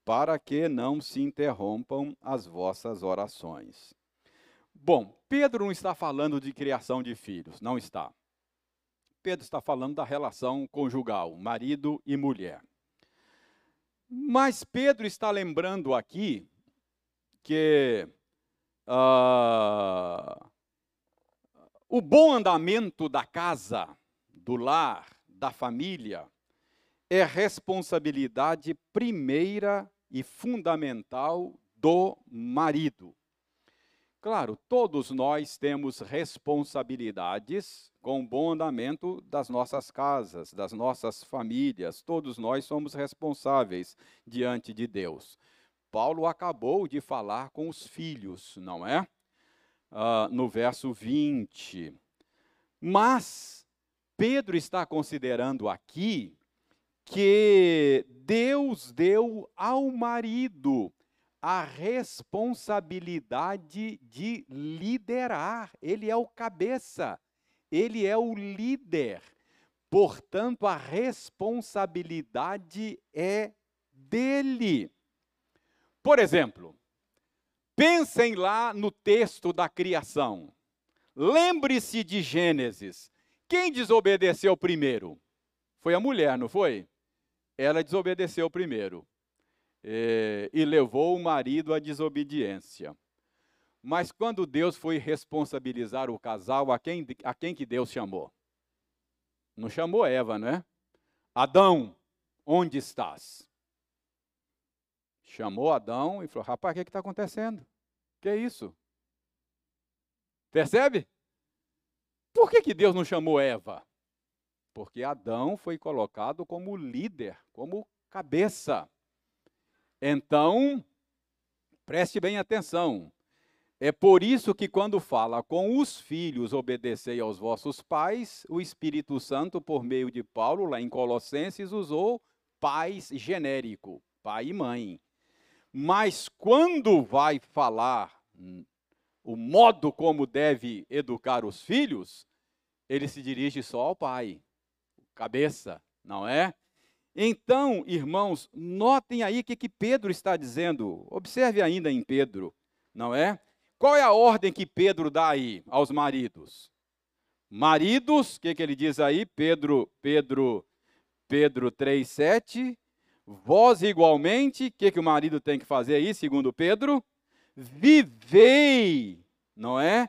para que não se interrompam as vossas orações. Bom, Pedro não está falando de criação de filhos, não está. Pedro está falando da relação conjugal, marido e mulher. Mas Pedro está lembrando aqui que uh, o bom andamento da casa, do lar, da família, é responsabilidade primeira e fundamental do marido. Claro, todos nós temos responsabilidades com o bom andamento das nossas casas, das nossas famílias. Todos nós somos responsáveis diante de Deus. Paulo acabou de falar com os filhos, não é? Uh, no verso 20. Mas Pedro está considerando aqui que Deus deu ao marido a responsabilidade de liderar. Ele é o cabeça, ele é o líder. Portanto, a responsabilidade é dele. Por exemplo, Pensem lá no texto da criação. Lembre-se de Gênesis. Quem desobedeceu primeiro? Foi a mulher, não foi? Ela desobedeceu primeiro é, e levou o marido à desobediência. Mas quando Deus foi responsabilizar o casal, a quem, a quem que Deus chamou? Não chamou Eva, não é? Adão, onde estás? Chamou Adão e falou: Rapaz, o que é está acontecendo? Que é isso? Percebe? Por que, que Deus não chamou Eva? Porque Adão foi colocado como líder, como cabeça. Então, preste bem atenção. É por isso que, quando fala com os filhos, obedecei aos vossos pais, o Espírito Santo, por meio de Paulo, lá em Colossenses, usou pais genérico, pai e mãe. Mas quando vai falar o modo como deve educar os filhos, ele se dirige só ao pai, cabeça, não é? Então, irmãos, notem aí o que, que Pedro está dizendo. Observe ainda em Pedro, não é? Qual é a ordem que Pedro dá aí aos maridos? Maridos, o que, que ele diz aí? Pedro, Pedro, Pedro 3,7. Vós igualmente, o que, que o marido tem que fazer aí, segundo Pedro? Vivei, não é?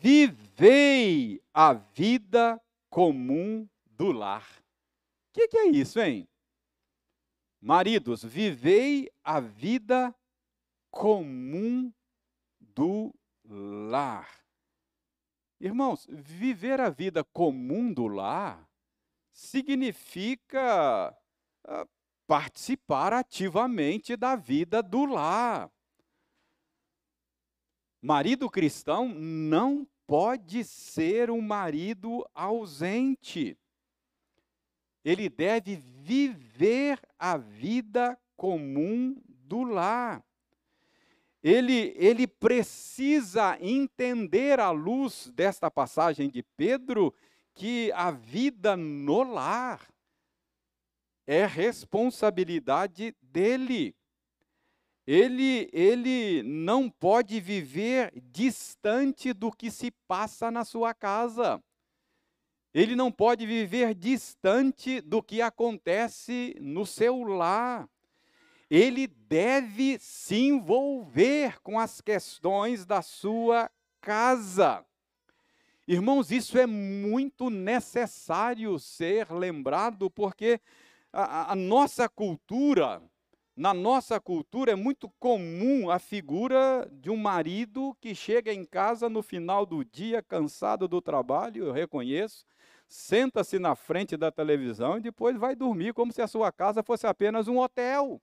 Vivei a vida comum do lar. O que, que é isso, hein? Maridos, vivei a vida comum do lar. Irmãos, viver a vida comum do lar significa uh, participar ativamente da vida do lar. Marido cristão não pode ser um marido ausente. Ele deve viver a vida comum do lar ele, ele precisa entender à luz desta passagem de Pedro que a vida no lar é responsabilidade dele. Ele, ele não pode viver distante do que se passa na sua casa. Ele não pode viver distante do que acontece no seu lar ele deve se envolver com as questões da sua casa. Irmãos, isso é muito necessário ser lembrado, porque a, a, nossa cultura, na nossa cultura, é muito comum a figura de um marido que chega em casa no final do dia, cansado do trabalho, eu reconheço, senta-se na frente da televisão e depois vai dormir como se a sua casa fosse apenas um hotel.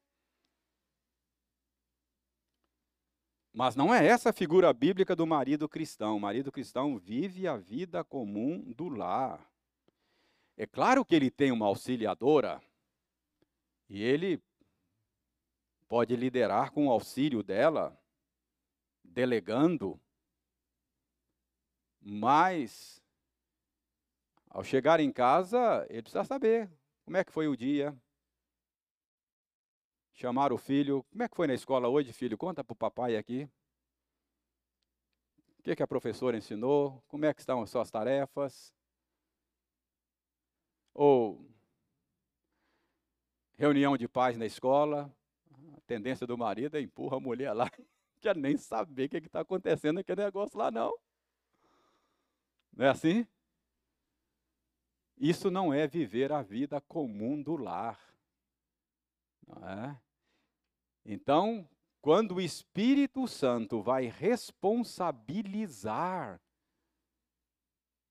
Mas não é essa a figura bíblica do marido cristão. O marido cristão vive a vida comum do lar. É claro que ele tem uma auxiliadora e ele pode liderar com o auxílio dela, delegando, mas ao chegar em casa, ele precisa saber como é que foi o dia, chamar o filho. Como é que foi na escola hoje, filho? Conta para o papai aqui. O que, que a professora ensinou? Como é que estão as suas tarefas? Ou reunião de pais na escola. A tendência do marido é empurra a mulher lá. Quer nem saber o que está acontecendo naquele negócio lá, não. Não é assim? Isso não é viver a vida comum do lar. Não é? Então, quando o Espírito Santo vai responsabilizar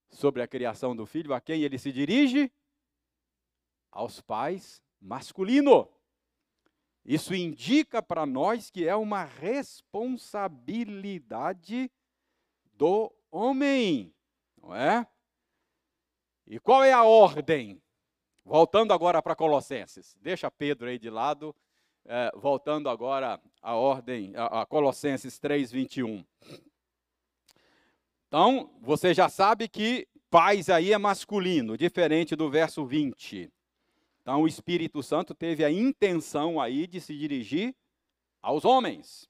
sobre a criação do filho, a quem ele se dirige? Aos pais masculino. Isso indica para nós que é uma responsabilidade do homem, não é? E qual é a ordem? Voltando agora para Colossenses. Deixa Pedro aí de lado é, voltando agora à ordem, a, a Colossenses 3, 21. Então, você já sabe que paz aí é masculino, diferente do verso 20. Então, o Espírito Santo teve a intenção aí de se dirigir aos homens.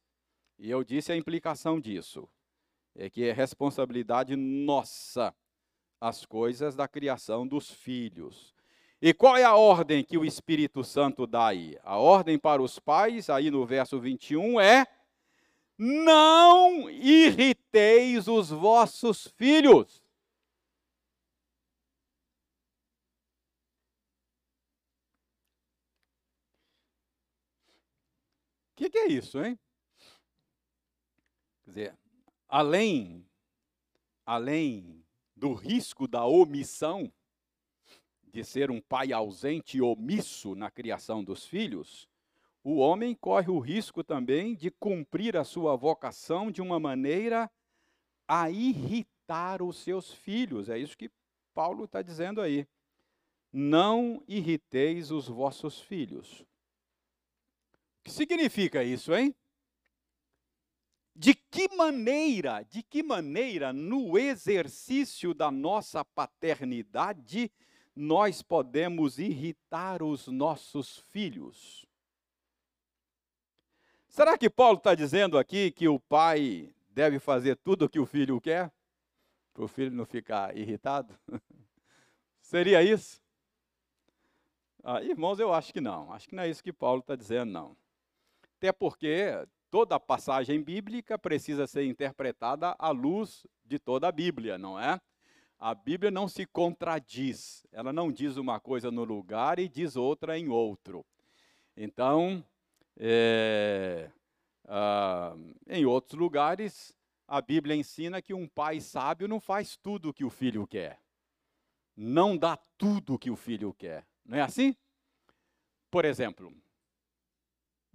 E eu disse a implicação disso. É que é responsabilidade nossa as coisas da criação dos filhos. E qual é a ordem que o Espírito Santo dá aí? A ordem para os pais, aí no verso 21, é: não irriteis os vossos filhos. O que, que, é isso, hein? Quer dizer, além, além do risco da omissão, de ser um pai ausente e omisso na criação dos filhos, o homem corre o risco também de cumprir a sua vocação de uma maneira a irritar os seus filhos. É isso que Paulo está dizendo aí. Não irriteis os vossos filhos. Que significa isso, hein? De que maneira, de que maneira, no exercício da nossa paternidade, nós podemos irritar os nossos filhos? Será que Paulo está dizendo aqui que o pai deve fazer tudo o que o filho quer? Para o filho não ficar irritado? Seria isso? Ah, irmãos, eu acho que não. Acho que não é isso que Paulo está dizendo, não. Até porque toda passagem bíblica precisa ser interpretada à luz de toda a Bíblia, não é? A Bíblia não se contradiz. Ela não diz uma coisa no lugar e diz outra em outro. Então, é, ah, em outros lugares, a Bíblia ensina que um pai sábio não faz tudo o que o filho quer. Não dá tudo o que o filho quer. Não é assim? Por exemplo,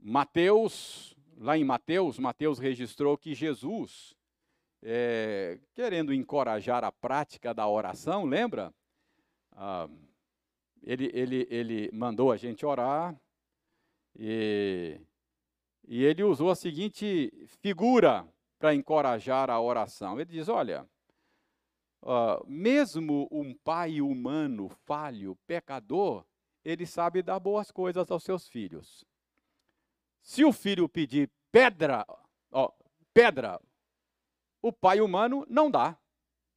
Mateus, lá em Mateus, Mateus registrou que Jesus, é, querendo encorajar a prática da oração, lembra? Ah, ele, ele, ele mandou a gente orar e, e ele usou a seguinte figura para encorajar a oração. Ele diz: Olha, uh, mesmo um pai humano falho, pecador, ele sabe dar boas coisas aos seus filhos. Se o filho pedir pedra, ó, pedra, o pai humano não dá,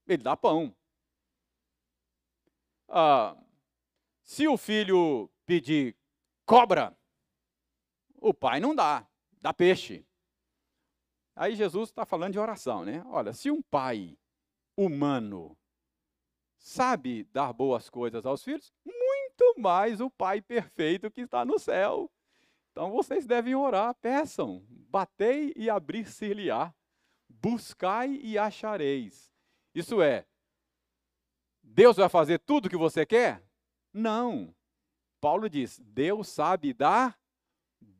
ele dá pão. Ah, se o filho pedir cobra, o pai não dá, dá peixe. Aí Jesus está falando de oração, né? Olha, se um pai humano sabe dar boas coisas aos filhos, muito mais o Pai perfeito que está no céu. Então vocês devem orar, peçam, batei e abrir-se-lhe-á, buscai e achareis. Isso é, Deus vai fazer tudo o que você quer? Não. Paulo diz: Deus sabe dar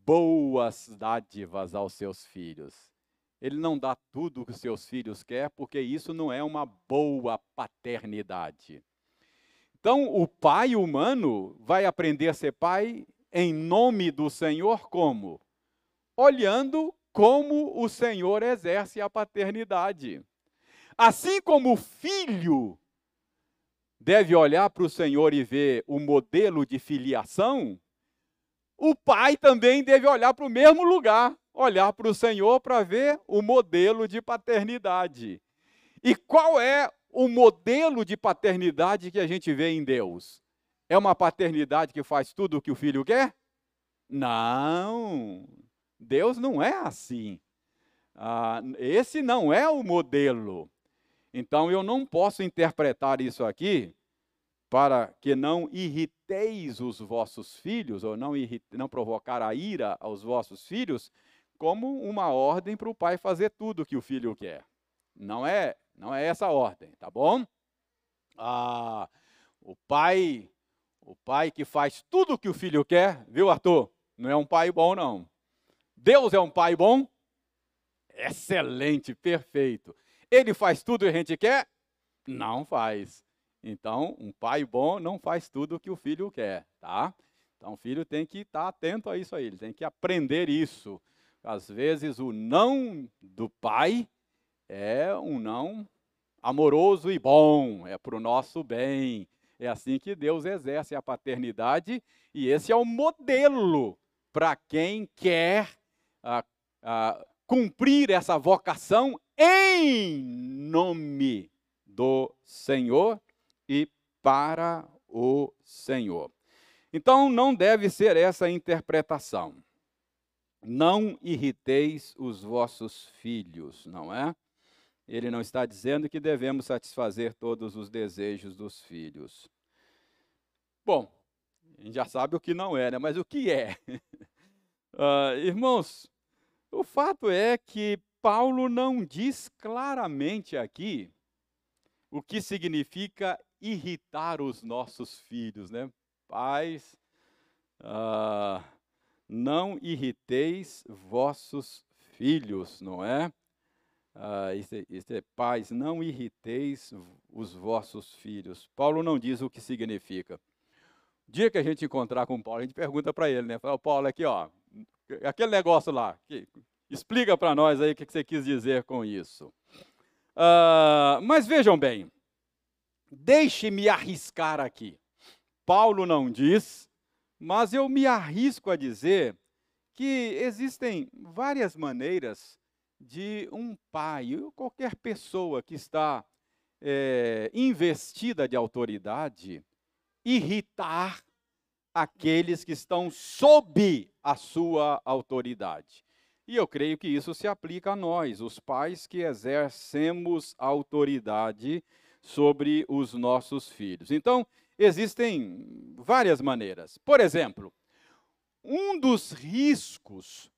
boas dádivas aos seus filhos. Ele não dá tudo o que seus filhos querem, porque isso não é uma boa paternidade. Então, o pai humano vai aprender a ser pai em nome do Senhor como? Olhando como o Senhor exerce a paternidade. Assim como o filho deve olhar para o Senhor e ver o modelo de filiação, o pai também deve olhar para o mesmo lugar, olhar para o Senhor para ver o modelo de paternidade. E qual é o modelo de paternidade que a gente vê em Deus? É uma paternidade que faz tudo o que o filho quer? Não, Deus não é assim. Ah, esse não é o modelo. Então eu não posso interpretar isso aqui para que não irriteis os vossos filhos, ou não, não provocar a ira aos vossos filhos, como uma ordem para o pai fazer tudo o que o filho quer. Não é não é essa ordem, tá bom? Ah, o pai, o pai que faz tudo o que o filho quer, viu, Arthur? Não é um pai bom, não. Deus é um pai bom? Excelente, perfeito. Ele faz tudo o que a gente quer? Não faz. Então, um pai bom não faz tudo o que o filho quer, tá? Então, o filho tem que estar atento a isso aí, ele tem que aprender isso. Às vezes, o não do pai é um não amoroso e bom, é para o nosso bem. É assim que Deus exerce a paternidade e esse é o modelo para quem quer ah, ah, cumprir essa vocação em nome do Senhor e para o Senhor. Então não deve ser essa a interpretação. Não irriteis os vossos filhos, não é? Ele não está dizendo que devemos satisfazer todos os desejos dos filhos. Bom, a gente já sabe o que não é, né? mas o que é? uh, irmãos, o fato é que Paulo não diz claramente aqui o que significa irritar os nossos filhos, né? Pais, uh, não irriteis vossos filhos, não é? Ah, é, é, pais, não irriteis os vossos filhos. Paulo não diz o que significa. O dia que a gente encontrar com Paulo, a gente pergunta para ele, né? Fala, Paulo, aqui, ó, aquele negócio lá, que, Explica para nós aí o que você quis dizer com isso. Uh, mas vejam bem, deixe-me arriscar aqui. Paulo não diz, mas eu me arrisco a dizer que existem várias maneiras de um pai qualquer pessoa que está é, investida de autoridade irritar aqueles que estão sob a sua autoridade. E eu creio que isso se aplica a nós, os pais que exercemos autoridade sobre os nossos filhos. Então, existem várias maneiras. Por exemplo, um dos riscos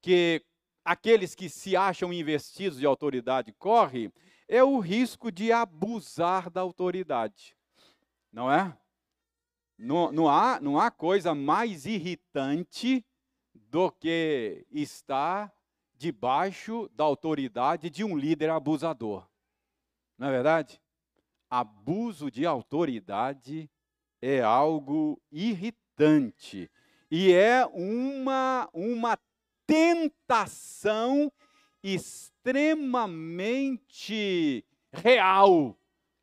que aqueles que se acham investidos de autoridade correm é o risco de abusar da autoridade. Não é? Não, não, há, não há coisa mais irritante do que estar debaixo da autoridade de um líder abusador. Não é verdade? Abuso de autoridade é algo irritante e é uma, uma tentação extremamente real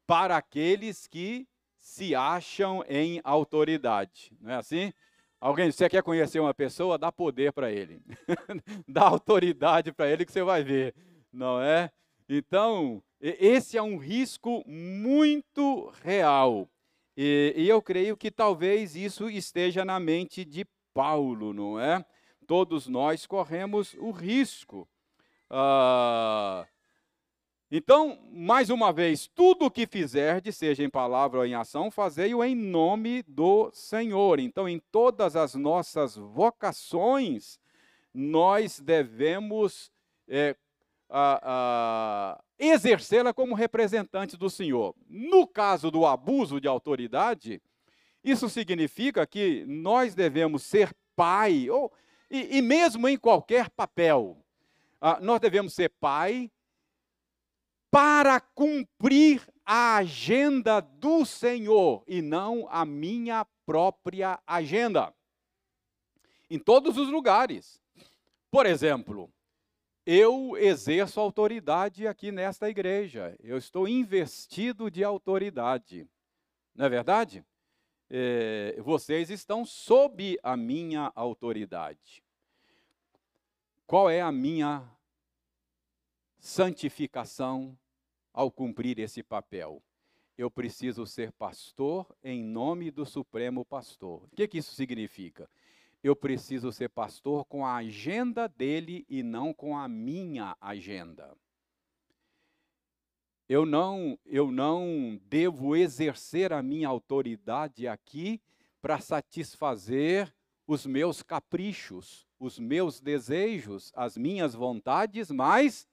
para aqueles que se acham em autoridade. Não é assim? Alguém, você quer conhecer uma pessoa, dá poder para ele. dá autoridade para ele que você vai ver, não é? Então, esse é um risco muito real. E, e eu creio que talvez isso esteja na mente de Paulo, não é? Todos nós corremos o risco. Ah, então, mais uma vez, tudo o que fizerdes, seja em palavra ou em ação, fazei-o em nome do Senhor. Então, em todas as nossas vocações, nós devemos é, exercê-la como representante do Senhor. No caso do abuso de autoridade, isso significa que nós devemos ser pai, ou, e, e mesmo em qualquer papel, ah, nós devemos ser pai para cumprir a agenda do Senhor e não a minha própria agenda. Em todos os lugares. Por exemplo, eu exerço autoridade aqui nesta igreja. Eu estou investido de autoridade. Não é verdade? É, vocês estão sob a minha autoridade. Qual é a minha santificação ao cumprir esse papel. Eu preciso ser pastor em nome do Supremo Pastor. O que, que isso significa? Eu preciso ser pastor com a agenda dele e não com a minha agenda. Eu não, eu não devo exercer a minha autoridade aqui para satisfazer os meus caprichos, os meus desejos, as minhas vontades, mas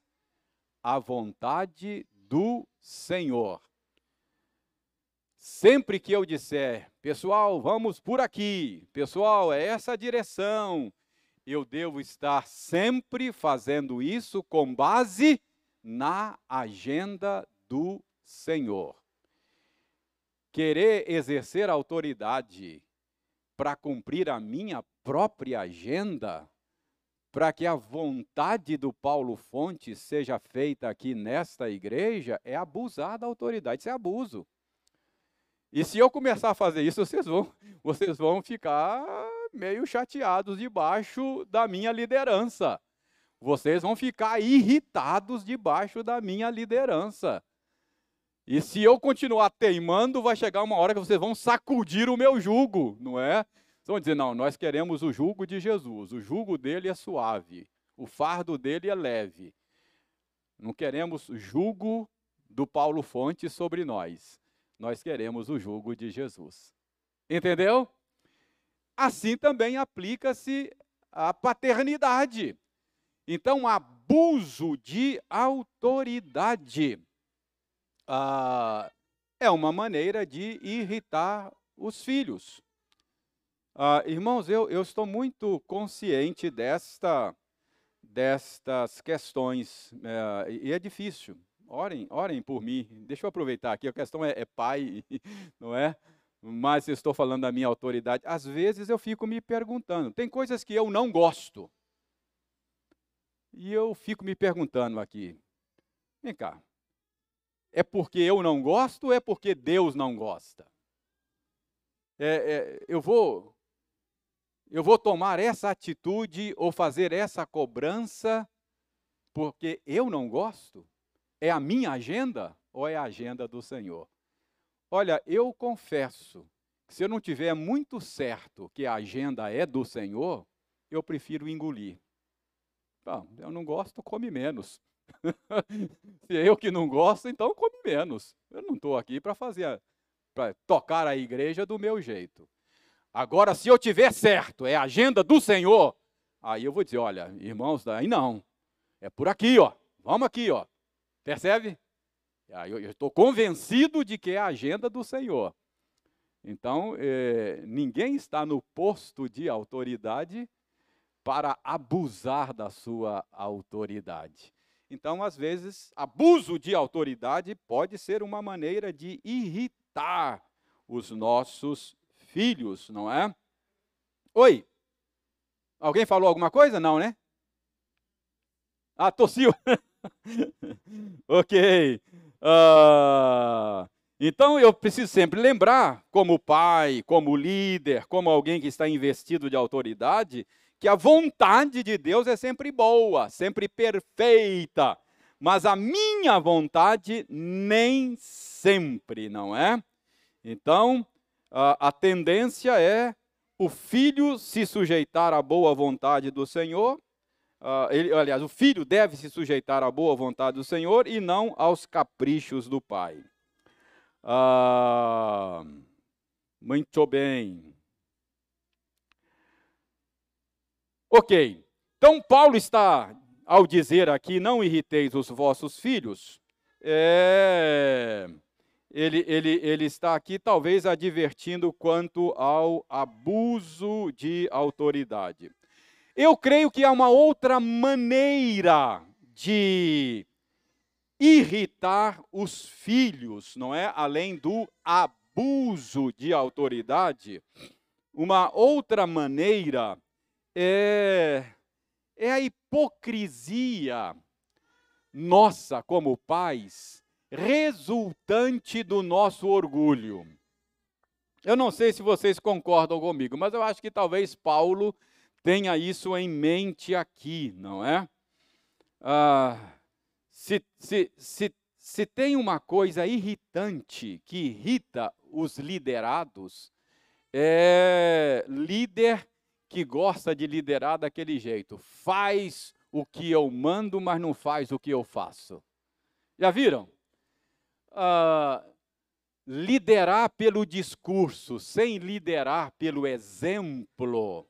a vontade do Senhor. Sempre que eu disser, pessoal, vamos por aqui, pessoal, é essa a direção, eu devo estar sempre fazendo isso com base na agenda do Senhor. Querer exercer autoridade para cumprir a minha própria agenda para que a vontade do Paulo Fonte seja feita aqui nesta igreja, é abusar da autoridade, isso é abuso. E se eu começar a fazer isso, vocês vão, vocês vão ficar meio chateados debaixo da minha liderança. Vocês vão ficar irritados debaixo da minha liderança. E se eu continuar teimando, vai chegar uma hora que vocês vão sacudir o meu jugo, não é? Então, dizer, não, nós queremos o jugo de Jesus, o jugo dele é suave, o fardo dele é leve. Não queremos jugo do Paulo Fonte sobre nós. Nós queremos o jugo de Jesus. Entendeu? Assim também aplica-se a paternidade. Então, abuso de autoridade ah, é uma maneira de irritar os filhos. Ah, irmãos, eu, eu estou muito consciente desta, destas questões, é, e é difícil. Orem, orem por mim. Deixa eu aproveitar aqui, a questão é, é pai, não é? Mas estou falando da minha autoridade. Às vezes eu fico me perguntando, tem coisas que eu não gosto. E eu fico me perguntando aqui: vem cá, é porque eu não gosto ou é porque Deus não gosta? É, é, eu vou eu vou tomar essa atitude ou fazer essa cobrança porque eu não gosto? É a minha agenda ou é a agenda do Senhor? Olha, eu confesso que se eu não tiver muito certo que a agenda é do Senhor, eu prefiro engolir. Bom, eu não gosto, come menos. se eu que não gosto, então come menos. Eu não estou aqui para fazer, para tocar a igreja do meu jeito. Agora, se eu tiver certo, é a agenda do Senhor, aí eu vou dizer, olha, irmãos, aí não. É por aqui, ó. Vamos aqui, ó. Percebe? Eu estou convencido de que é a agenda do Senhor. Então, eh, ninguém está no posto de autoridade para abusar da sua autoridade. Então, às vezes, abuso de autoridade pode ser uma maneira de irritar os nossos filhos, não é? Oi. Alguém falou alguma coisa? Não, né? Ah, tossiu. ok. Uh, então eu preciso sempre lembrar, como pai, como líder, como alguém que está investido de autoridade, que a vontade de Deus é sempre boa, sempre perfeita, mas a minha vontade nem sempre, não é? Então, a, a tendência é o filho se sujeitar à boa vontade do Senhor. Uh, ele, aliás, o filho deve se sujeitar à boa vontade do Senhor e não aos caprichos do pai. Uh, muito bem. Ok. Então, Paulo está, ao dizer aqui, não irriteis os vossos filhos, é ele, ele, ele está aqui talvez advertindo quanto ao abuso de autoridade. Eu creio que há uma outra maneira de irritar os filhos, não é? Além do abuso de autoridade, uma outra maneira é, é a hipocrisia nossa como pais resultante do nosso orgulho. Eu não sei se vocês concordam comigo, mas eu acho que talvez Paulo tenha isso em mente aqui, não é? Ah, se, se, se, se tem uma coisa irritante que irrita os liderados, é líder que gosta de liderar daquele jeito. Faz o que eu mando, mas não faz o que eu faço. Já viram? uh, liderar pelo discurso, sem liderar pelo exemplo,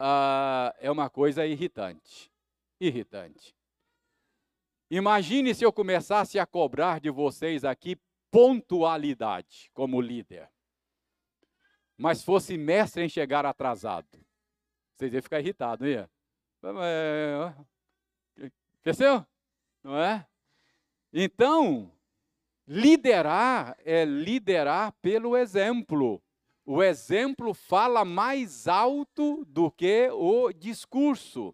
uh, é uma coisa irritante. Irritante. Imagine se eu começasse a cobrar de vocês aqui pontualidade como líder, mas fosse mestre em chegar atrasado. Vocês iam ficar irritados, não ia? Percebeu? Não é? Então, Liderar é liderar pelo exemplo. O exemplo fala mais alto do que o discurso.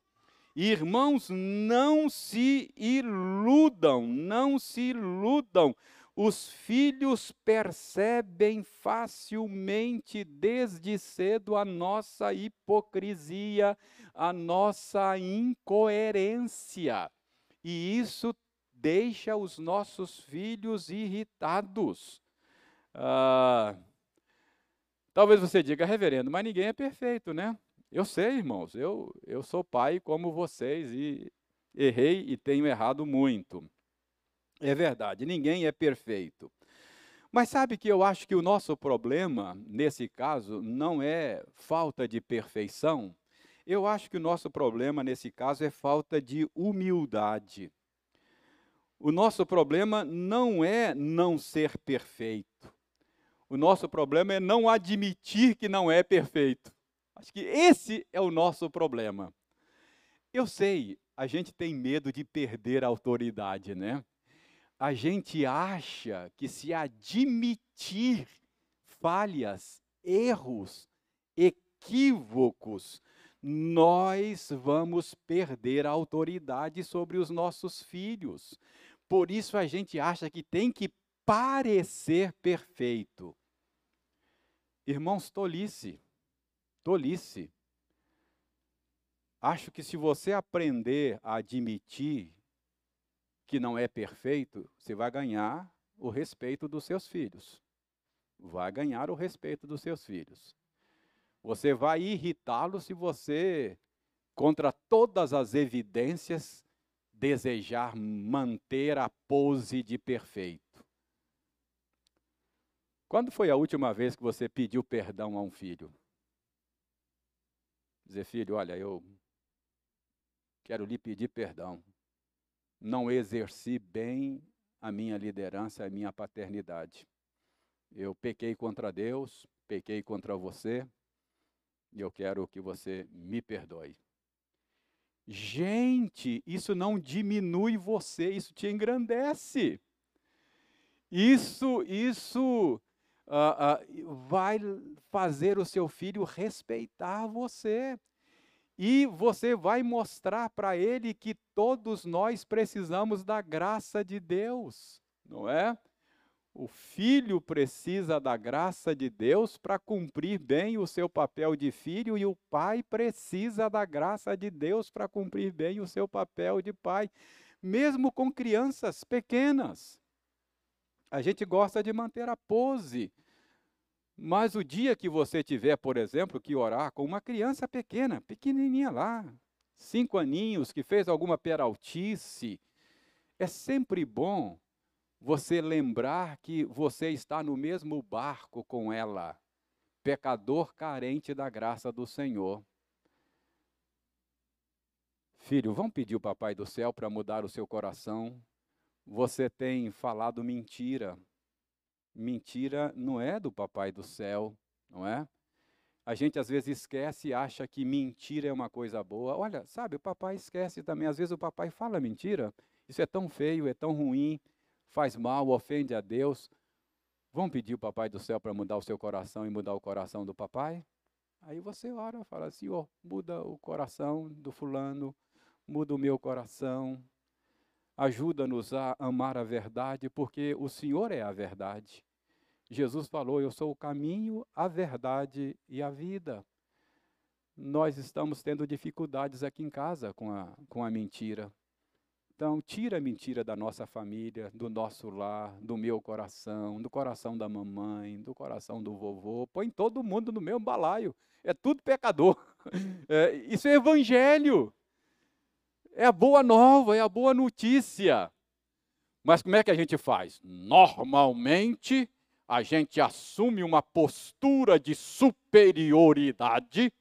Irmãos, não se iludam, não se iludam. Os filhos percebem facilmente desde cedo a nossa hipocrisia, a nossa incoerência. E isso deixa os nossos filhos irritados. Ah, talvez você diga, reverendo, mas ninguém é perfeito, né? Eu sei, irmãos, eu, eu sou pai como vocês e errei e tenho errado muito. É verdade, ninguém é perfeito. Mas sabe que eu acho que o nosso problema, nesse caso, não é falta de perfeição. Eu acho que o nosso problema, nesse caso, é falta de humildade. O nosso problema não é não ser perfeito. O nosso problema é não admitir que não é perfeito. Acho que esse é o nosso problema. Eu sei, a gente tem medo de perder a autoridade, né? A gente acha que se admitir falhas, erros, equívocos, nós vamos perder a autoridade sobre os nossos filhos. Por isso a gente acha que tem que parecer perfeito. Irmãos, tolice, tolice. Acho que se você aprender a admitir que não é perfeito, você vai ganhar o respeito dos seus filhos. Vai ganhar o respeito dos seus filhos. Você vai irritá-los se você, contra todas as evidências, desejar manter a pose de perfeito. Quando foi a última vez que você pediu perdão a um filho? Dizer, filho, olha, eu quero lhe pedir perdão. Não exerci bem a minha liderança, a minha paternidade. Eu pequei contra Deus, pequei contra você, e eu quero que você me perdoe. Gente, isso não diminui você, isso te engrandece. Isso, isso uh, uh, vai fazer o seu filho respeitar você. E você vai mostrar para ele que todos nós precisamos da graça de Deus, não é? O filho precisa da graça de Deus para cumprir bem o seu papel de filho, e o pai precisa da graça de Deus para cumprir bem o seu papel de pai, mesmo com crianças pequenas. A gente gosta de manter a pose, mas o dia que você tiver, por exemplo, que orar com uma criança pequena, pequenininha lá, cinco aninhos, que fez alguma peraltice, é sempre bom você lembrar que você está no mesmo barco com ela, pecador carente da graça do Senhor. Filho, vamos pedir o Papai do céu para mudar o seu coração. Você tem falado mentira mentira não é do papai do céu, não é? A gente às vezes esquece e acha que mentira é uma coisa boa. Olha, sabe, o papai esquece também. Às vezes o papai fala mentira. Isso é tão feio, é tão ruim, faz mal, ofende a Deus. Vamos pedir o papai do céu para mudar o seu coração e mudar o coração do papai? Aí você ora, fala assim, ó, muda o coração do fulano, muda o meu coração, ajuda-nos a amar a verdade, porque o Senhor é a verdade. Jesus falou: Eu sou o caminho, a verdade e a vida. Nós estamos tendo dificuldades aqui em casa com a, com a mentira. Então, tira a mentira da nossa família, do nosso lar, do meu coração, do coração da mamãe, do coração do vovô. Põe todo mundo no mesmo balaio. É tudo pecador. É, isso é evangelho. É a boa nova, é a boa notícia. Mas como é que a gente faz? Normalmente, a gente assume uma postura de superioridade,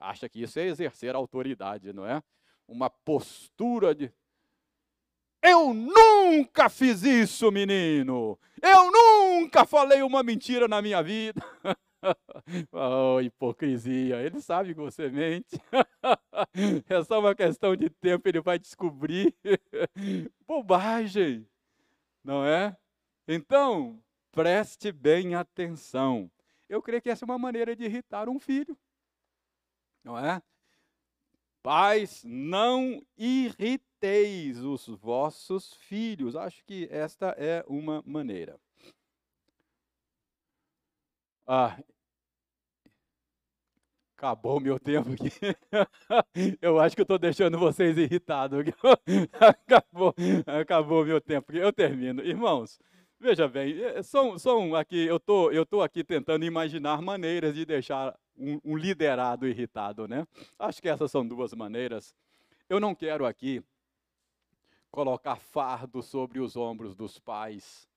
acha que isso é exercer autoridade, não é? Uma postura de. Eu nunca fiz isso, menino! Eu nunca falei uma mentira na minha vida! oh, hipocrisia! Ele sabe que você mente. é só uma questão de tempo, ele vai descobrir. Bobagem, não é? Então, Preste bem atenção. Eu creio que essa é uma maneira de irritar um filho. Não é? Pais, não irriteis os vossos filhos. Acho que esta é uma maneira. Ah, acabou meu tempo aqui. Eu acho que eu estou deixando vocês irritados. Acabou, acabou meu tempo. Eu termino. Irmãos, Veja bem, é, são, são aqui, eu tô, estou tô aqui tentando imaginar maneiras de deixar um, um liderado irritado, né? Acho que essas são duas maneiras. Eu não quero aqui colocar fardo sobre os ombros dos pais.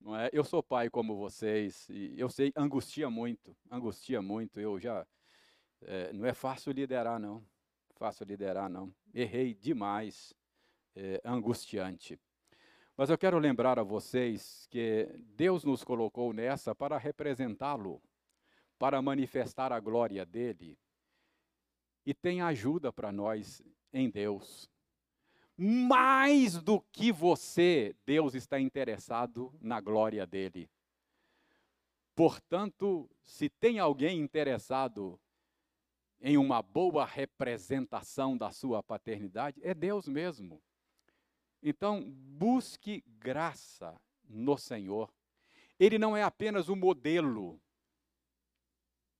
Não é? Eu sou pai como vocês e eu sei angustia muito, angustia muito. Eu já é, não é fácil liderar não, fácil liderar não. Errei demais, é angustiante. Mas eu quero lembrar a vocês que Deus nos colocou nessa para representá-lo, para manifestar a glória dele. E tem ajuda para nós em Deus. Mais do que você, Deus está interessado na glória dele. Portanto, se tem alguém interessado em uma boa representação da sua paternidade, é Deus mesmo. Então, busque graça no Senhor. Ele não é apenas o modelo,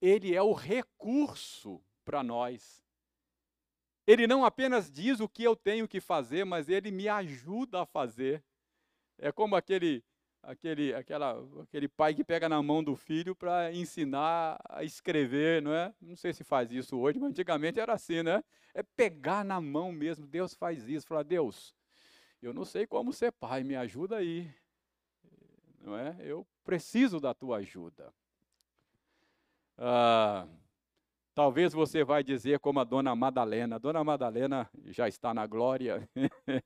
ele é o recurso para nós. Ele não apenas diz o que eu tenho que fazer, mas ele me ajuda a fazer. É como aquele aquele aquela aquele pai que pega na mão do filho para ensinar a escrever, não é? Não sei se faz isso hoje, mas antigamente era assim, né? É pegar na mão mesmo. Deus faz isso, falar: "Deus, eu não sei como ser pai, me ajuda aí". Não é? Eu preciso da tua ajuda. Ah, talvez você vai dizer como a dona Madalena. Dona Madalena já está na glória.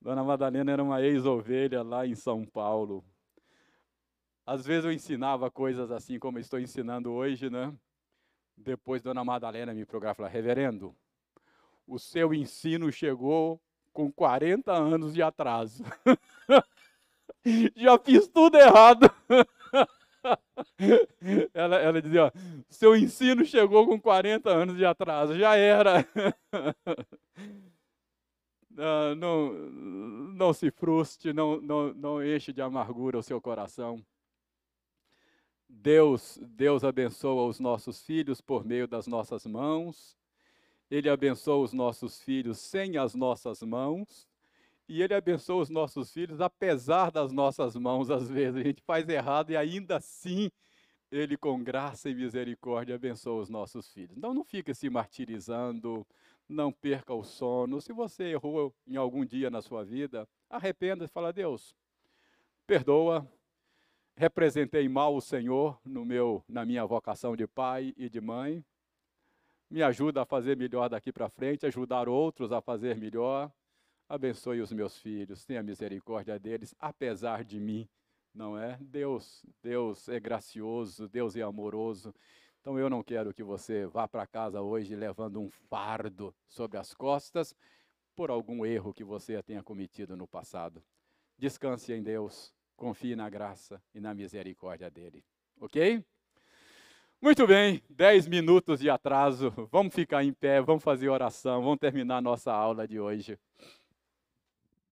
dona Madalena era uma ex-ovelha lá em São Paulo. Às vezes eu ensinava coisas assim como estou ensinando hoje, né? Depois Dona Madalena me falou, reverendo, o seu ensino chegou com 40 anos de atraso. Já fiz tudo errado. ela, ela dizia: ó, seu ensino chegou com 40 anos de atraso, já era. não, não, não se frustre, não, não, não enche de amargura o seu coração. Deus, Deus abençoa os nossos filhos por meio das nossas mãos. Ele abençoa os nossos filhos sem as nossas mãos. E Ele abençoa os nossos filhos, apesar das nossas mãos, às vezes. A gente faz errado e ainda assim Ele, com graça e misericórdia, abençoa os nossos filhos. Então não fique se martirizando, não perca o sono. Se você errou em algum dia na sua vida, arrependa-se e fala, Deus, perdoa, representei mal o Senhor no meu, na minha vocação de pai e de mãe. Me ajuda a fazer melhor daqui para frente, ajudar outros a fazer melhor abençoe os meus filhos, tenha misericórdia deles, apesar de mim, não é? Deus, Deus é gracioso, Deus é amoroso. Então eu não quero que você vá para casa hoje levando um fardo sobre as costas por algum erro que você tenha cometido no passado. Descanse em Deus, confie na graça e na misericórdia dele. OK? Muito bem, dez minutos de atraso. Vamos ficar em pé, vamos fazer oração, vamos terminar nossa aula de hoje.